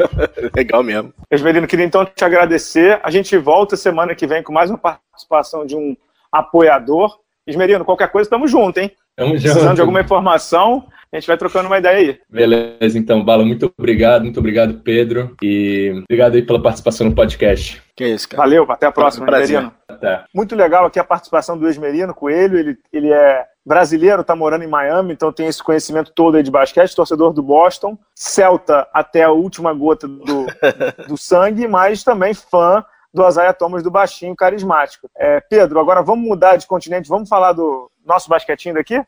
legal mesmo. Esmerino, queria então te agradecer. A gente volta semana que vem com mais uma participação de um apoiador. Esmerino, qualquer coisa, estamos juntos, hein? Tamo junto. Precisando de alguma informação, a gente vai trocando uma ideia aí. Beleza, então, Bala, muito obrigado, muito obrigado, Pedro, e obrigado aí pela participação no podcast. Que isso, cara. Valeu, até a próxima, Esmerino. Até. Muito legal aqui a participação do Esmerino Coelho, ele, ele é brasileiro, tá morando em Miami, então tem esse conhecimento todo aí de basquete, torcedor do Boston, Celta até a última gota do, do sangue, mas também fã do Azaia Thomas do baixinho carismático. É, Pedro, agora vamos mudar de continente, vamos falar do nosso basquetinho daqui?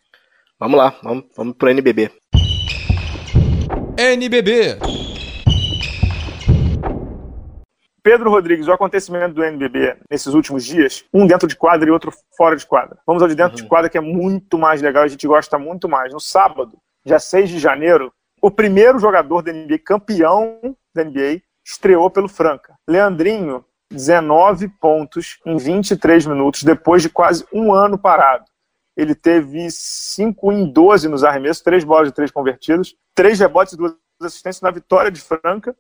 Vamos lá, vamos, vamos pro NBB. NBB. Pedro Rodrigues, o acontecimento do NBB nesses últimos dias, um dentro de quadra e outro fora de quadra. Vamos ao de dentro uhum. de quadra, que é muito mais legal, a gente gosta muito mais. No sábado, dia 6 de janeiro, o primeiro jogador da NBA, campeão da NBA, estreou pelo Franca. Leandrinho, 19 pontos em 23 minutos, depois de quase um ano parado ele teve 5 em 12 nos arremessos, 3 bolas de 3 convertidas, 3 rebotes e 2 assistências na vitória de Franca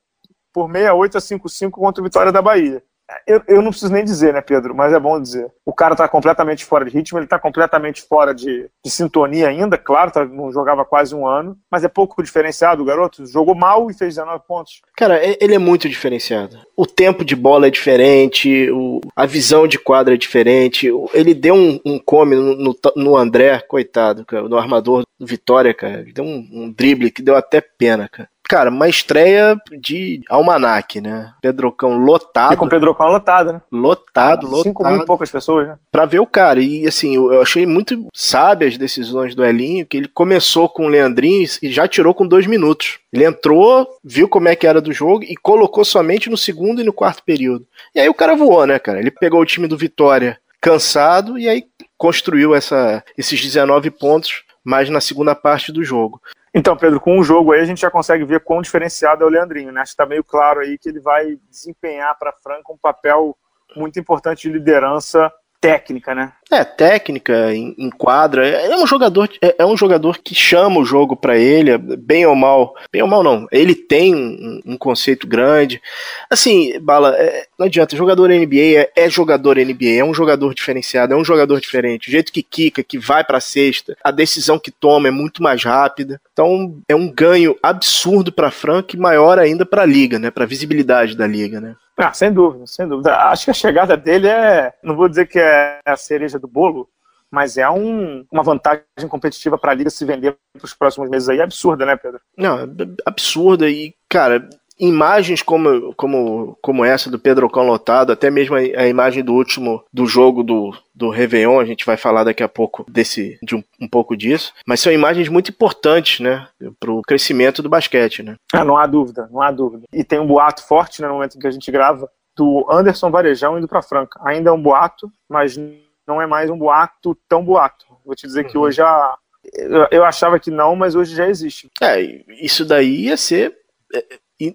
por 68 a 55 contra a vitória da Bahia eu, eu, não preciso nem dizer, né, Pedro? Mas é bom dizer. O cara tá completamente fora de ritmo, ele tá completamente fora de, de sintonia ainda, claro, tá, não jogava quase um ano, mas é pouco diferenciado o garoto. Jogou mal e fez 19 pontos. Cara, ele é muito diferenciado. O tempo de bola é diferente, o, a visão de quadra é diferente. Ele deu um, um come no, no, André, coitado, cara, no armador do Vitória, cara. Deu um, um drible que deu até pena, cara cara, uma estreia de almanac, né? Pedrocão lotado. E com o Pedrocão lotado, né? Lotado, lotado. Cinco mil e poucas pessoas, né? Pra ver o cara. E assim, eu achei muito sábio as decisões do Elinho, que ele começou com o Leandrinho e já tirou com dois minutos. Ele entrou, viu como é que era do jogo e colocou somente no segundo e no quarto período. E aí o cara voou, né, cara? Ele pegou o time do Vitória cansado e aí construiu essa, esses 19 pontos mais na segunda parte do jogo. Então, Pedro, com o jogo aí a gente já consegue ver quão diferenciado é o Leandrinho, né? Acho que está meio claro aí que ele vai desempenhar para Franca um papel muito importante de liderança técnica, né? É, técnica, em, quadra. É um jogador, é, é, um jogador que chama o jogo para ele, bem ou mal. Bem ou mal não. Ele tem um, um conceito grande. Assim, Bala, é, não adianta. Jogador NBA é, é, jogador NBA, é um jogador diferenciado, é um jogador diferente. O jeito que quica, que vai pra cesta, a decisão que toma é muito mais rápida. Então, é um ganho absurdo para Frank e maior ainda para a liga, né? Para visibilidade da liga, né? Ah, sem dúvida, sem dúvida. Acho que a chegada dele é, não vou dizer que é a cereja do bolo, mas é um, uma vantagem competitiva para a liga se vender para os próximos meses aí absurda, né, Pedro? Não, absurda e, cara, imagens como, como, como essa do Pedro Cão lotado, até mesmo a, a, imagem do último do jogo do, do Réveillon, a gente vai falar daqui a pouco desse, de um, um pouco disso, mas são imagens muito importantes, né, para o crescimento do basquete, né? Ah, não há dúvida, não há dúvida. E tem um boato forte né, no momento em que a gente grava do Anderson Varejão indo para Franca. Ainda é um boato, mas não é mais um boato tão boato. Vou te dizer uhum. que hoje já eu, eu achava que não, mas hoje já existe. É, isso daí ia ser é,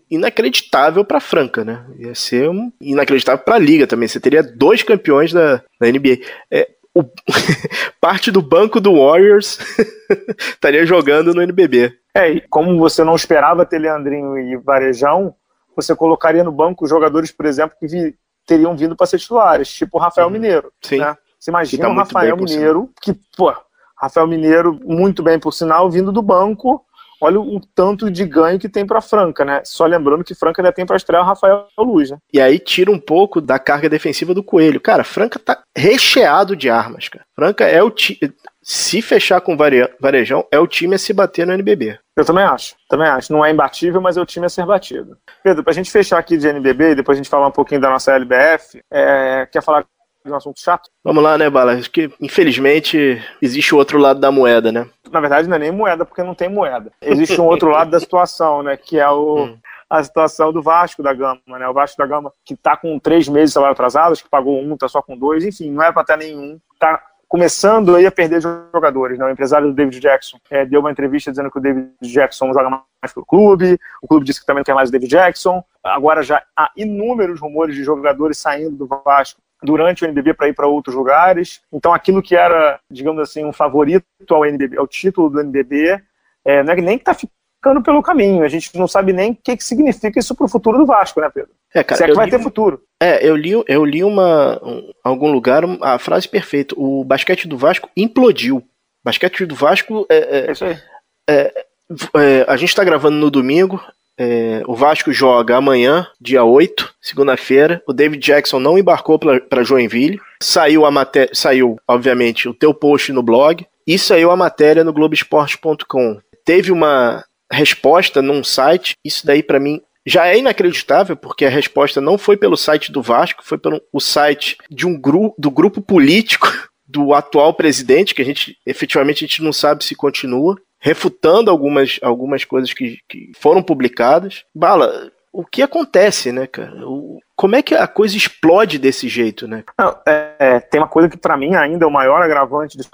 inacreditável para Franca, né? Ia ser um inacreditável para a liga também. Você teria dois campeões da, da NBA. É, o, parte do banco do Warriors estaria jogando no NBB. É, e como você não esperava ter Leandrinho e Varejão, você colocaria no banco jogadores, por exemplo, que vi, teriam vindo para ser titulares, tipo o Rafael uhum. Mineiro. Sim. Né? Você imagina o Rafael Mineiro, que, pô, Rafael Mineiro, muito bem por sinal, vindo do banco. Olha o tanto de ganho que tem para Franca, né? Só lembrando que Franca ainda tem para estrear o Rafael Luz, né? E aí tira um pouco da carga defensiva do Coelho. Cara, Franca tá recheado de armas, cara. Franca é o time. Se fechar com varejão, é o time a se bater no NBB. Eu também acho, também acho. Não é imbatível, mas é o time a ser batido. Pedro, pra gente fechar aqui de NBB e depois a gente falar um pouquinho da nossa LBF, é... quer falar um assunto chato? Vamos lá, né, Bala? Acho que, infelizmente, existe o outro lado da moeda, né? Na verdade, não é nem moeda, porque não tem moeda. Existe um outro lado da situação, né? Que é o. Hum a situação do Vasco da Gama, né? O Vasco da Gama que está com três meses de salário atrasado, acho que pagou um, está só com dois, enfim, não é para ter nenhum. Está começando aí a perder jogadores. Né? O empresário do David Jackson é, deu uma entrevista dizendo que o David Jackson joga mais pelo clube, o clube disse que também não quer mais o David Jackson. Agora já há inúmeros rumores de jogadores saindo do Vasco durante o NBB para ir para outros lugares. Então, aquilo que era, digamos assim, um favorito ao NBB, ao título do NBB, é, não é nem que está ficando pelo caminho. A gente não sabe nem o que, que significa isso para o futuro do Vasco, né, Pedro? É, cara, Se é que vai li, ter futuro. É, eu li, eu li uma, um, algum lugar a frase perfeita. O basquete do Vasco implodiu. O basquete do Vasco é, é, é isso aí. É, é, a gente está gravando no domingo. É, o Vasco joga amanhã, dia 8, segunda-feira. O David Jackson não embarcou para Joinville. Saiu a saiu, obviamente, o teu post no blog e saiu a matéria no Globoesporte.com. Teve uma resposta num site. Isso daí para mim já é inacreditável, porque a resposta não foi pelo site do Vasco, foi pelo o site de um grupo do grupo político do atual presidente, que a gente efetivamente a gente não sabe se continua, refutando algumas, algumas coisas que, que foram publicadas. Bala, o que acontece, né, cara? O, como é que a coisa explode desse jeito, né? Não, é, é tem uma coisa que para mim ainda é o maior agravante disso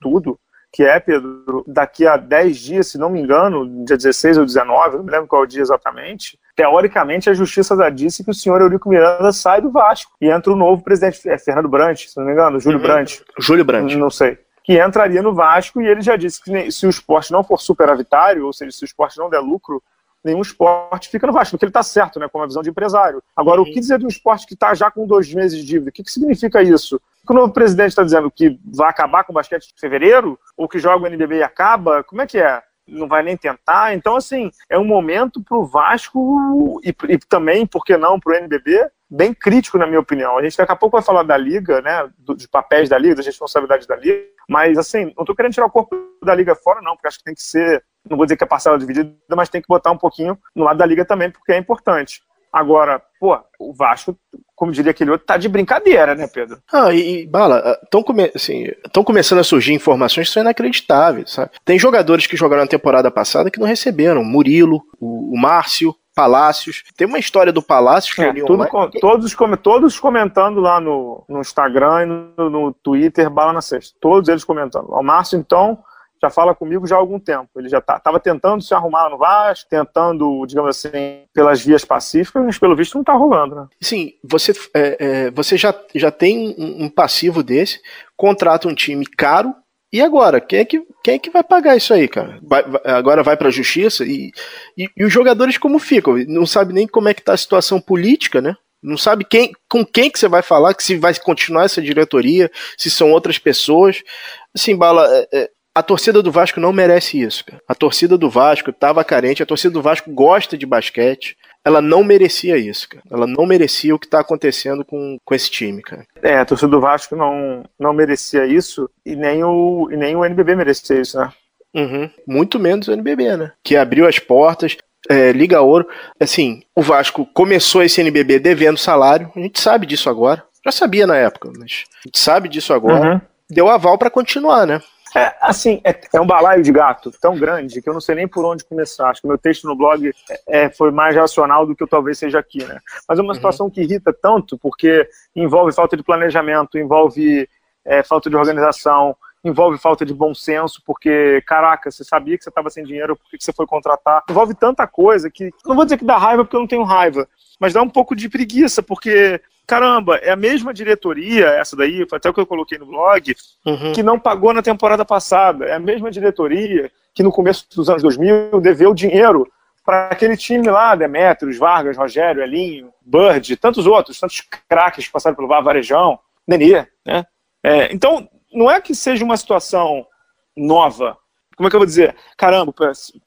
tudo, que é, Pedro, daqui a 10 dias, se não me engano, dia 16 ou 19, não me lembro qual é o dia exatamente, teoricamente a justiça já disse que o senhor Eurico Miranda sai do Vasco e entra o novo presidente, é Fernando Brant, se não me engano, Júlio uhum. Brant. Júlio Brant. Não sei. Que entraria no Vasco e ele já disse que se o esporte não for superavitário, ou seja, se o esporte não der lucro, nenhum esporte fica no Vasco, porque ele está certo, né, com a visão de empresário. Agora, uhum. o que dizer de um esporte que está já com dois meses de dívida? O que, que significa isso? Que o novo presidente está dizendo que vai acabar com o basquete em fevereiro? Ou que joga o NBB e acaba? Como é que é? Não vai nem tentar? Então, assim, é um momento para o Vasco e, e também, por que não, para o NBB, bem crítico, na minha opinião. A gente daqui a pouco vai falar da Liga, né, dos papéis da Liga, das responsabilidades da Liga, mas, assim, não estou querendo tirar o corpo da Liga fora, não, porque acho que tem que ser não vou dizer que é parcela dividida, mas tem que botar um pouquinho no lado da liga também, porque é importante. Agora, pô, o Vasco, como diria aquele outro, tá de brincadeira, né, Pedro? Ah, e, e Bala, estão come assim, começando a surgir informações que são inacreditáveis, sabe? Tem jogadores que jogaram na temporada passada que não receberam. Murilo, o, o Márcio, Palácios. Tem uma história do Palácios que é, eu li com, todos, todos comentando lá no, no Instagram e no, no Twitter, Bala na Sexta. Todos eles comentando. O Márcio, então, já fala comigo já há algum tempo. Ele já estava tá, tentando se arrumar no Vasco, tentando, digamos assim, pelas vias pacíficas, mas pelo visto não está rolando, né? Sim, você, é, é, você já, já tem um, um passivo desse, contrata um time caro, e agora? Quem é que, quem é que vai pagar isso aí, cara? Vai, vai, agora vai para a justiça e, e, e, os jogadores como ficam? Não sabe nem como é que tá a situação política, né? Não sabe quem, com quem que você vai falar, que se vai continuar essa diretoria, se são outras pessoas. Assim, Bala, é, é a torcida do Vasco não merece isso, cara. A torcida do Vasco estava carente, a torcida do Vasco gosta de basquete. Ela não merecia isso, cara. Ela não merecia o que está acontecendo com, com esse time, cara. É, a torcida do Vasco não, não merecia isso e nem, o, e nem o NBB merecia isso, né? Uhum. Muito menos o NBB, né? Que abriu as portas, é, Liga Ouro. Assim, o Vasco começou esse NBB devendo salário. A gente sabe disso agora. Já sabia na época, mas a gente sabe disso agora. Uhum. Deu aval para continuar, né? É, assim, é, é, um balaio de gato tão grande que eu não sei nem por onde começar. Acho que meu texto no blog é, é foi mais racional do que eu talvez seja aqui, né? Mas é uma uhum. situação que irrita tanto, porque envolve falta de planejamento, envolve é, falta de organização, envolve falta de bom senso, porque, caraca, você sabia que você estava sem dinheiro, por que você foi contratar? Envolve tanta coisa que. Não vou dizer que dá raiva, porque eu não tenho raiva, mas dá um pouco de preguiça, porque caramba, é a mesma diretoria, essa daí, foi até o que eu coloquei no blog, uhum. que não pagou na temporada passada. É a mesma diretoria que no começo dos anos 2000 deveu dinheiro para aquele time lá, Demetrios, Vargas, Rogério, Elinho, Bird, tantos outros, tantos craques que passaram pelo Varejão, Nenê, né? É, então, não é que seja uma situação nova. Como é que eu vou dizer? Caramba,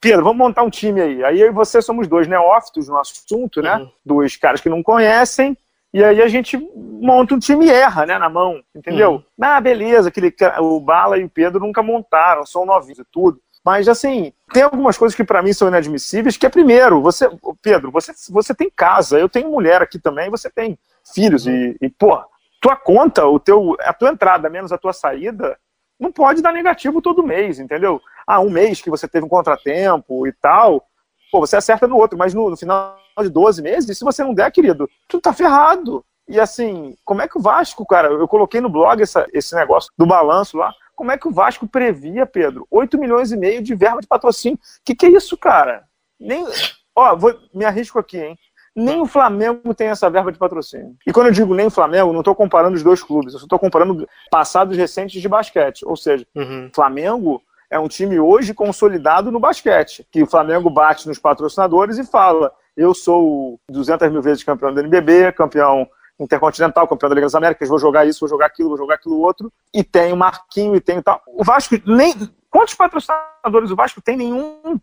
Pedro, vamos montar um time aí. Aí eu e você somos dois neófitos no assunto, né? Uhum. Dois caras que não conhecem, e aí a gente monta um time e erra, né, na mão, entendeu? Uhum. Ah, beleza, aquele, o Bala e o Pedro nunca montaram, são novinhos e tudo. Mas, assim, tem algumas coisas que para mim são inadmissíveis, que é, primeiro, você, Pedro, você, você tem casa, eu tenho mulher aqui também, você tem filhos, e, e pô, tua conta, o teu, a tua entrada menos a tua saída, não pode dar negativo todo mês, entendeu? Ah, um mês que você teve um contratempo e tal, pô, você acerta no outro, mas no, no final de 12 meses, se você não der, querido, tu tá ferrado. E assim, como é que o Vasco, cara, eu coloquei no blog essa, esse negócio do balanço lá, como é que o Vasco previa, Pedro? 8 milhões e meio de verba de patrocínio. Que que é isso, cara? Nem, ó, vou, me arrisco aqui, hein? Nem o Flamengo tem essa verba de patrocínio. E quando eu digo nem o Flamengo, não estou comparando os dois clubes, eu estou comparando passados recentes de basquete. Ou seja, uhum. Flamengo é um time hoje consolidado no basquete, que o Flamengo bate nos patrocinadores e fala: eu sou 200 mil vezes campeão do NBB, campeão Intercontinental, campeão da Liga das Américas, vou jogar isso, vou jogar aquilo, vou jogar aquilo outro, e tem o Marquinho, e tem tal. O Vasco, nem. Quantos patrocinadores o Vasco tem? Nenhum.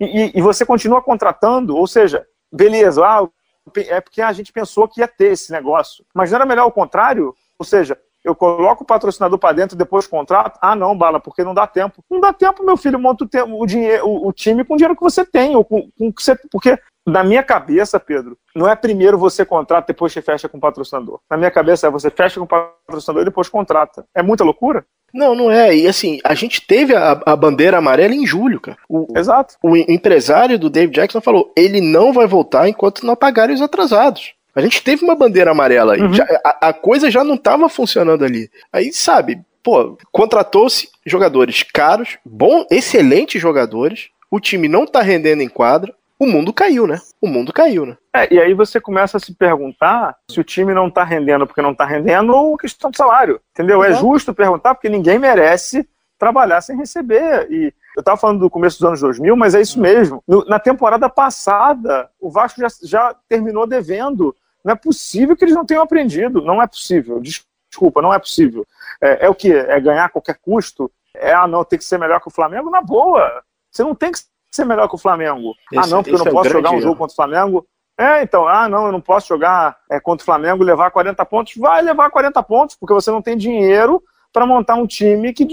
E, e, e você continua contratando, ou seja, beleza, ah, é porque a gente pensou que ia ter esse negócio. Mas não era melhor o contrário? Ou seja, eu coloco o patrocinador para dentro, depois contrato. Ah, não, bala, porque não dá tempo. Não dá tempo, meu filho, monta o, o, dinheiro, o, o time com o dinheiro que você tem, ou com, com que você, porque na minha cabeça, Pedro, não é primeiro você contrata, depois você fecha com o patrocinador. Na minha cabeça é você fecha com o patrocinador e depois contrata. É muita loucura? Não, não é. E assim, a gente teve a, a bandeira amarela em julho, cara. O, Exato. O, o empresário do Dave Jackson falou: ele não vai voltar enquanto não pagarem os atrasados. A gente teve uma bandeira amarela aí. Uhum. Já, a, a, coisa já não estava funcionando ali. Aí, sabe, pô, contratou-se jogadores caros, bom, excelentes jogadores. O time não tá rendendo em quadra o mundo caiu, né? O mundo caiu, né? É, e aí você começa a se perguntar se o time não tá rendendo porque não tá rendendo ou questão de salário, entendeu? Uhum. É justo perguntar porque ninguém merece trabalhar sem receber. E eu tava falando do começo dos anos 2000, mas é isso mesmo. No, na temporada passada, o Vasco já, já terminou devendo. Não é possível que eles não tenham aprendido. Não é possível. Desculpa, não é possível. É, é o que? É ganhar a qualquer custo? É, ah, não, tem que ser melhor que o Flamengo? Na boa. Você não tem que ser melhor que o Flamengo. Ah, esse, ah, não, porque eu não é posso jogar um jogo contra o Flamengo. É, então, ah, não, eu não posso jogar é, contra o Flamengo e levar 40 pontos. Vai levar 40 pontos, porque você não tem dinheiro para montar um time que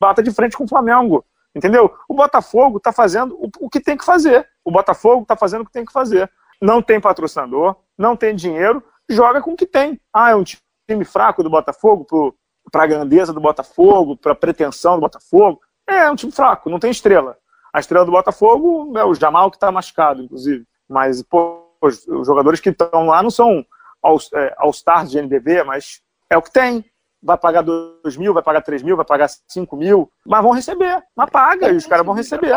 bata de frente com o Flamengo. Entendeu? O Botafogo está fazendo o, o, que tem que fazer. O Botafogo está fazendo o que tem que fazer. Não tem patrocinador, não tem dinheiro, joga com o que tem. Ah, é um time fraco do Botafogo para a grandeza do Botafogo, para a pretensão do Botafogo. É, é um time fraco, não tem estrela. A estrela do Botafogo é o Jamal, que está machucado, inclusive. Mas, pô, os, jogadores que estão lá não são é, All-Stars de NBB, mas é o que tem. Vai pagar 2 mil, vai pagar 3 mil, vai pagar 5 mil, mas vão receber. Mas paga, e os caras vão receber.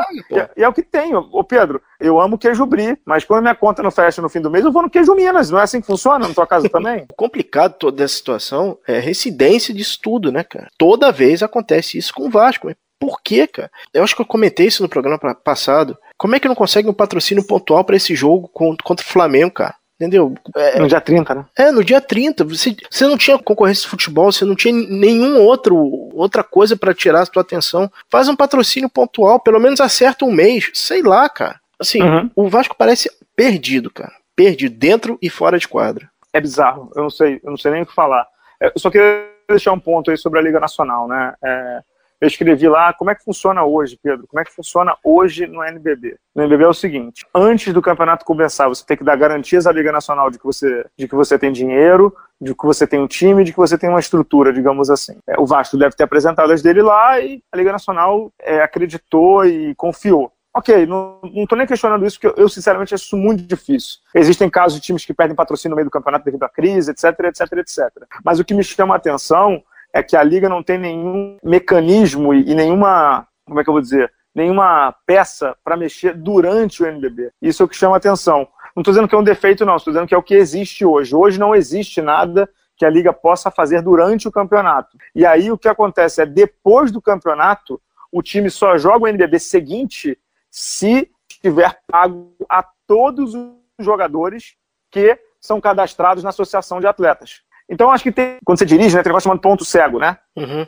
E, é, o que tem. Ô, Pedro, eu amo queijo brie, mas quando minha conta não fecha no fim do mês, eu vou no queijo Minas. Não é assim que funciona na tua casa também? o complicado toda essa situação é a residência de estudo, né, cara? Toda vez acontece isso com o Vasco. Por quê, cara? Eu acho que eu comentei isso no programa passado. Como é que não consegue um patrocínio pontual para esse jogo contra o Flamengo, cara? Entendeu? É, no dia 30, né? É, no dia 30. Você, você não tinha concorrência de futebol, você não tinha nenhum outro outra coisa para tirar a sua atenção. Faz um patrocínio pontual, pelo menos acerta um mês. Sei lá, cara. Assim, uhum. o Vasco parece perdido, cara. Perdido, dentro e fora de quadra. É bizarro. Eu não sei, eu não sei nem o que falar. Eu só queria deixar um ponto aí sobre a Liga Nacional, né? É, eu escrevi lá como é que funciona hoje, Pedro, como é que funciona hoje no NBB. No NBB é o seguinte: antes do campeonato começar, você tem que dar garantias à Liga Nacional de que você, de que você tem dinheiro, de que você tem um time, de que você tem uma estrutura, digamos assim. É, o Vasco deve ter apresentado as dele lá e a Liga Nacional é, acreditou e confiou. Ok, não, estou nem questionando isso, porque eu, eu, sinceramente acho isso muito difícil. Existem casos de times que perdem patrocínio no meio do campeonato devido à crise, etc, etc, etc. Mas o que me chama a atenção é que a liga não tem nenhum mecanismo e, nenhuma, como é que eu vou dizer, nenhuma peça para mexer durante o NBB. Isso é o que chama atenção. Não estou dizendo que é um defeito, não, estou dizendo que é o que existe hoje. Hoje não existe nada que a liga possa fazer durante o campeonato. E aí o que acontece é depois do campeonato, o time só joga o NBB seguinte se tiver pago a todos os jogadores que são cadastrados na associação de atletas. Então, acho que tem, quando você dirige, né, tem um negócio chamado ponto cego, né? Uhum.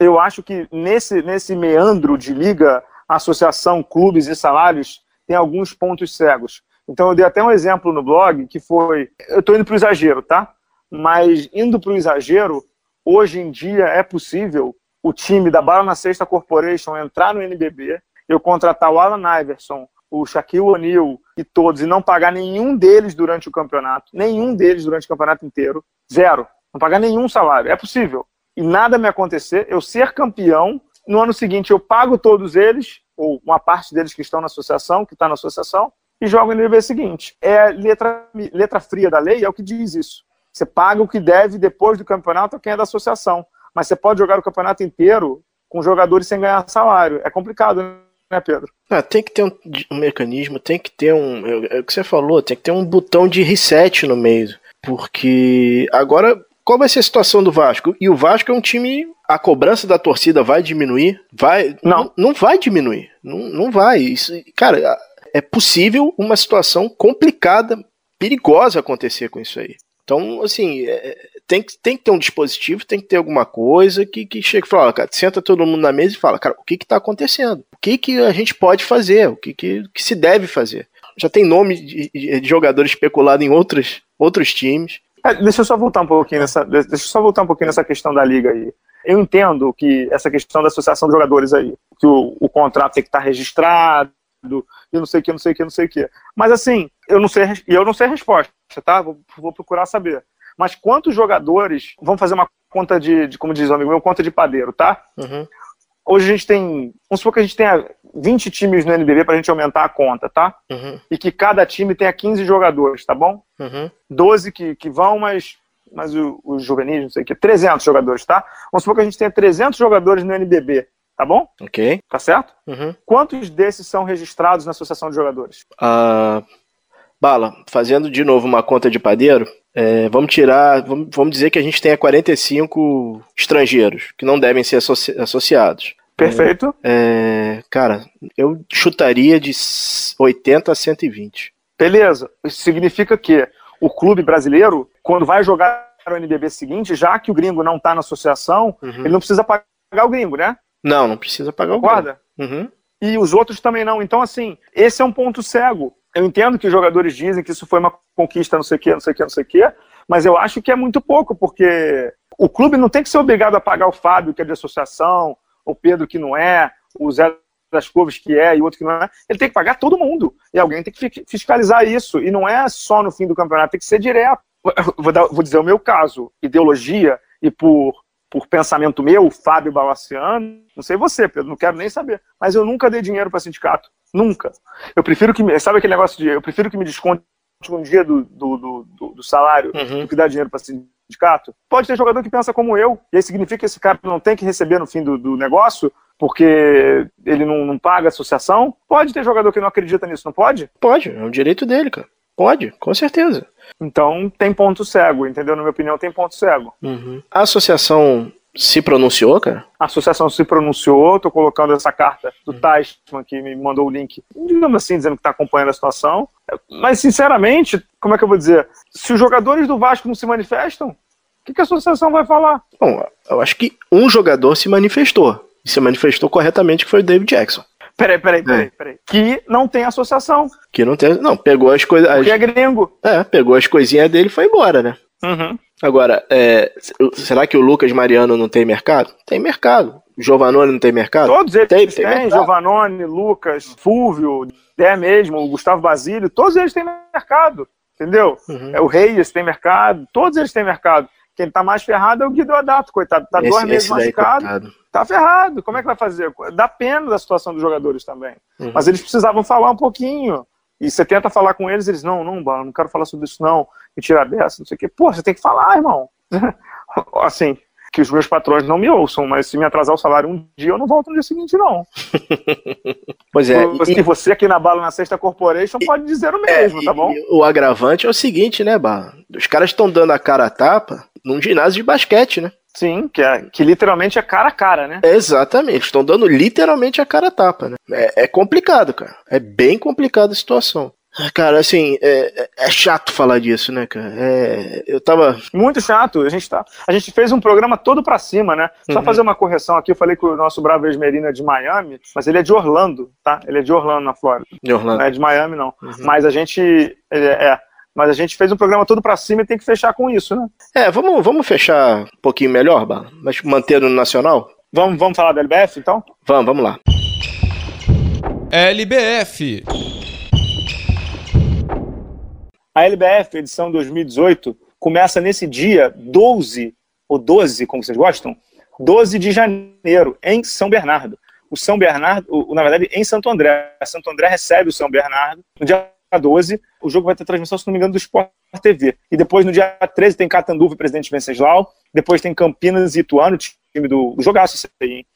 Eu acho que nesse, nesse meandro de liga, associação, clubes e salários, tem alguns pontos cegos. Então, eu dei até um exemplo no blog que foi. Eu estou indo para o exagero, tá? Mas indo para o exagero, hoje em dia é possível o time da Bala na Sexta Corporation entrar no NBB, eu contratar o Alan Iverson, o Shaquille O'Neal e todos, e não pagar nenhum deles durante o campeonato, nenhum deles durante o campeonato inteiro, zero. Não pagar nenhum salário. É possível. E nada me acontecer, eu ser campeão, no ano seguinte eu pago todos eles, ou uma parte deles que estão na associação, que está na associação, e jogo no NBB seguinte. É letra, letra fria da lei, é o que diz isso. Você paga o que deve depois do campeonato a quem é da associação. Mas você pode jogar o campeonato inteiro com jogadores sem ganhar salário. É complicado, né, Pedro? Ah, tem que ter um, um mecanismo, tem que ter um. É, é, o que você falou, tem que ter um botão de reset no meio. Porque agora, qual vai ser a situação do Vasco? E o Vasco é um time. A cobrança da torcida vai diminuir? Vai. Não. Não, não vai diminuir. Não, não vai. Isso, cara, é possível uma situação complicada, perigosa acontecer com isso aí. Então, assim, é, tem, tem que ter um dispositivo, tem que ter alguma coisa que, que chega e fala, cara, senta todo mundo na mesa e fala, cara, o que está acontecendo? O que, que a gente pode fazer? O que, que, que se deve fazer? Já tem nome de, de jogador especulado em outros, outros times. É, deixa eu só voltar um pouquinho nessa. Deixa eu só voltar um pouquinho nessa questão da liga aí. Eu entendo que essa questão da associação de jogadores aí, que o, o contrato tem que estar registrado, e não sei o que, não sei o que, não sei o que. Mas assim, eu não sei, eu não sei a resposta, tá? Vou, vou procurar saber. Mas quantos jogadores, vamos fazer uma conta de, de como diz o amigo meu, conta de padeiro, tá? Uhum. Hoje a gente tem, vamos supor que a gente tenha 20 times no NBB para a gente aumentar a conta, tá? Uhum. E que cada time tenha 15 jogadores, tá bom? Uhum. 12 que, que vão, mas, mas os juvenis, não sei o que, 300 jogadores, tá? Vamos supor que a gente tenha 300 jogadores no NBB. Tá bom? Ok. Tá certo? Uhum. Quantos desses são registrados na Associação de Jogadores? Uh, Bala, fazendo de novo uma conta de padeiro, é, vamos tirar, vamos, vamos, dizer que a gente tenha 45 estrangeiros que não devem ser associ associados. Perfeito. É, cara, eu chutaria de 80 a 120. Beleza. Isso significa que o clube brasileiro, quando vai jogar o NBB seguinte, já que o gringo não está na associação, uhum. ele não precisa pagar o gringo, né? Não, não precisa pagar o guarda. Uhum. E os outros também não. Então, assim, esse é um ponto cego. Eu entendo que os jogadores dizem que isso foi uma conquista, não sei o quê, não sei o quê, não sei o quê, mas eu acho que é muito pouco, porque o clube não tem que ser obrigado a pagar o Fábio, que é de associação, o Pedro, que não é, o Zé das Curvas, que é, e outro que não é. Ele tem que pagar todo mundo. E alguém tem que fiscalizar isso. E não é só no fim do campeonato, tem que ser direto. Vou, dar, vou dizer o meu caso: ideologia e por por pensamento meu, Fábio Balaciano, não sei você, Pedro, não quero nem saber, mas eu nunca dei dinheiro para sindicato. Nunca. Eu prefiro que me. Sabe aquele negócio de. Eu prefiro que me desconte um dia do, do, do, do salário uhum. do que dar dinheiro para sindicato? Pode ter jogador que pensa como eu, e aí significa que esse cara não tem que receber no fim do, do negócio porque ele não, não paga a associação? Pode ter jogador que não acredita nisso, não pode? Pode, é um direito dele, cara. Pode, com certeza. Então tem ponto cego, entendeu? Na minha opinião, tem ponto cego. Uhum. A associação se pronunciou, cara? A associação se pronunciou, tô colocando essa carta do uhum. que me mandou o link, digamos assim, dizendo que está acompanhando a situação. Mas, sinceramente, como é que eu vou dizer? Se os jogadores do Vasco não se manifestam, o que, que a associação vai falar? Bom, eu acho que um jogador se manifestou. E se manifestou corretamente, que foi o David Jackson. Peraí, peraí, peraí, é. peraí. Que não tem associação. Que não tem. Não, pegou as coisas. As... Que é gringo. É, pegou as coisinhas dele e foi embora, né? Uhum. Agora, é, será que o Lucas Mariano não tem mercado? Tem mercado. Giovanoni não tem mercado? Todos eles tem, tem, tem Giovanoni, Lucas, Fúvio, Dé mesmo, o Gustavo Basílio, todos eles têm mercado, entendeu? Uhum. É, o Reis tem mercado, todos eles têm mercado. Quem tá mais ferrado é o Guido Adato, coitado. Tá esse, dois meses machucado. Tá ferrado. Como é que vai fazer? Dá pena da situação dos jogadores também. Uhum. Mas eles precisavam falar um pouquinho. E você tenta falar com eles, eles, não, não, não quero falar sobre isso, não. Me tirar dessa, não sei o quê. Pô, você tem que falar, irmão. assim, que os meus patrões não me ouçam, mas se me atrasar o salário um dia, eu não volto no dia seguinte, não. pois é. E, e você aqui na Bala na Sexta Corporation e, pode dizer o mesmo, é, tá bom? o agravante é o seguinte, né, Bala? Os caras estão dando a cara a tapa num ginásio de basquete, né? Sim, que, é, que literalmente é cara a cara, né? Exatamente, estão dando literalmente a cara a tapa, né? É, é complicado, cara. É bem complicada a situação. Ah, cara, assim, é, é, chato falar disso, né, cara? É, eu tava. Muito chato. A gente, tá, a gente fez um programa todo pra cima, né? Só uhum. fazer uma correção aqui. Eu falei que o nosso Bravo Esmerina é de Miami, mas ele é de Orlando, tá? Ele é de Orlando, na Flórida. De Orlando. Não é de Miami, não. Uhum. Mas a gente. É, é, mas a gente fez um programa todo pra cima e tem que fechar com isso, né? É, vamos, vamos fechar um pouquinho melhor, Bala? Mas manter no nacional? Vamos, vamos falar da LBF, então? Vamos, vamos lá. LBF. A LBF, edição 2018, começa nesse dia 12, ou 12, como vocês gostam, 12 de janeiro, em São Bernardo. O São Bernardo, na verdade, em Santo André. Santo André recebe o São Bernardo. No dia 12, o jogo vai ter transmissão, se não me engano, do Sport TV. E depois, no dia 13, tem Catanduva e Presidente Venceslau. Depois tem Campinas e Ituano, time do, do jogaço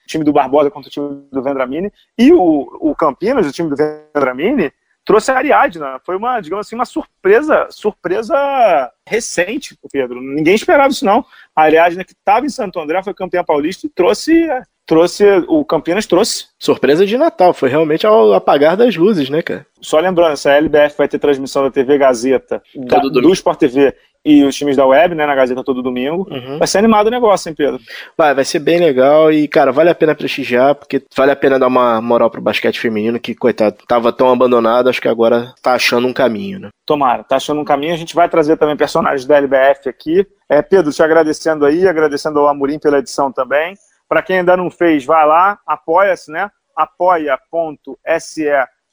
time do Barbosa contra o time do Vendramini. E o, o Campinas, o time do Vendramini, trouxe a Ariadna. Foi uma, digamos assim, uma surpresa, surpresa recente, Pedro. Ninguém esperava isso, não. A Ariadna, que estava em Santo André, foi campeã paulista e trouxe. Trouxe, o Campinas trouxe. Surpresa de Natal, foi realmente ao apagar das luzes, né, cara? Só lembrando, essa LBF vai ter transmissão da TV Gazeta, da, do Sport TV e os times da web, né, na Gazeta todo domingo. Uhum. Vai ser animado o negócio, hein, Pedro? Vai, vai ser bem legal e, cara, vale a pena prestigiar, porque vale a pena dar uma moral pro basquete feminino, que, coitado, tava tão abandonado, acho que agora tá achando um caminho, né? Tomara, tá achando um caminho. A gente vai trazer também personagens da LBF aqui. É, Pedro, te agradecendo aí, agradecendo ao Amorim pela edição também. Para quem ainda não fez, vai lá, apoia-se, né? apoia.se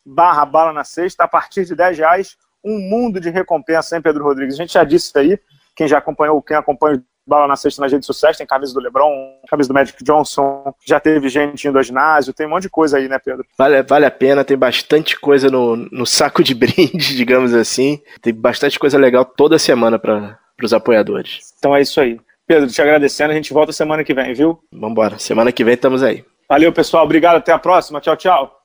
barra bala na sexta, a partir de 10 reais um mundo de recompensa, hein, Pedro Rodrigues? A gente já disse isso aí, quem já acompanhou, quem acompanha o Bala na Sexta nas redes sociais, tem camisa do LeBron, camisa do Magic Johnson, já teve gente indo ao ginásio, tem um monte de coisa aí, né, Pedro? Vale, vale a pena, tem bastante coisa no, no saco de brinde, digamos assim. Tem bastante coisa legal toda semana para os apoiadores. Então é isso aí. Pedro, te agradecendo, a gente volta semana que vem, viu? Vambora, semana que vem estamos aí. Valeu, pessoal, obrigado, até a próxima, tchau, tchau.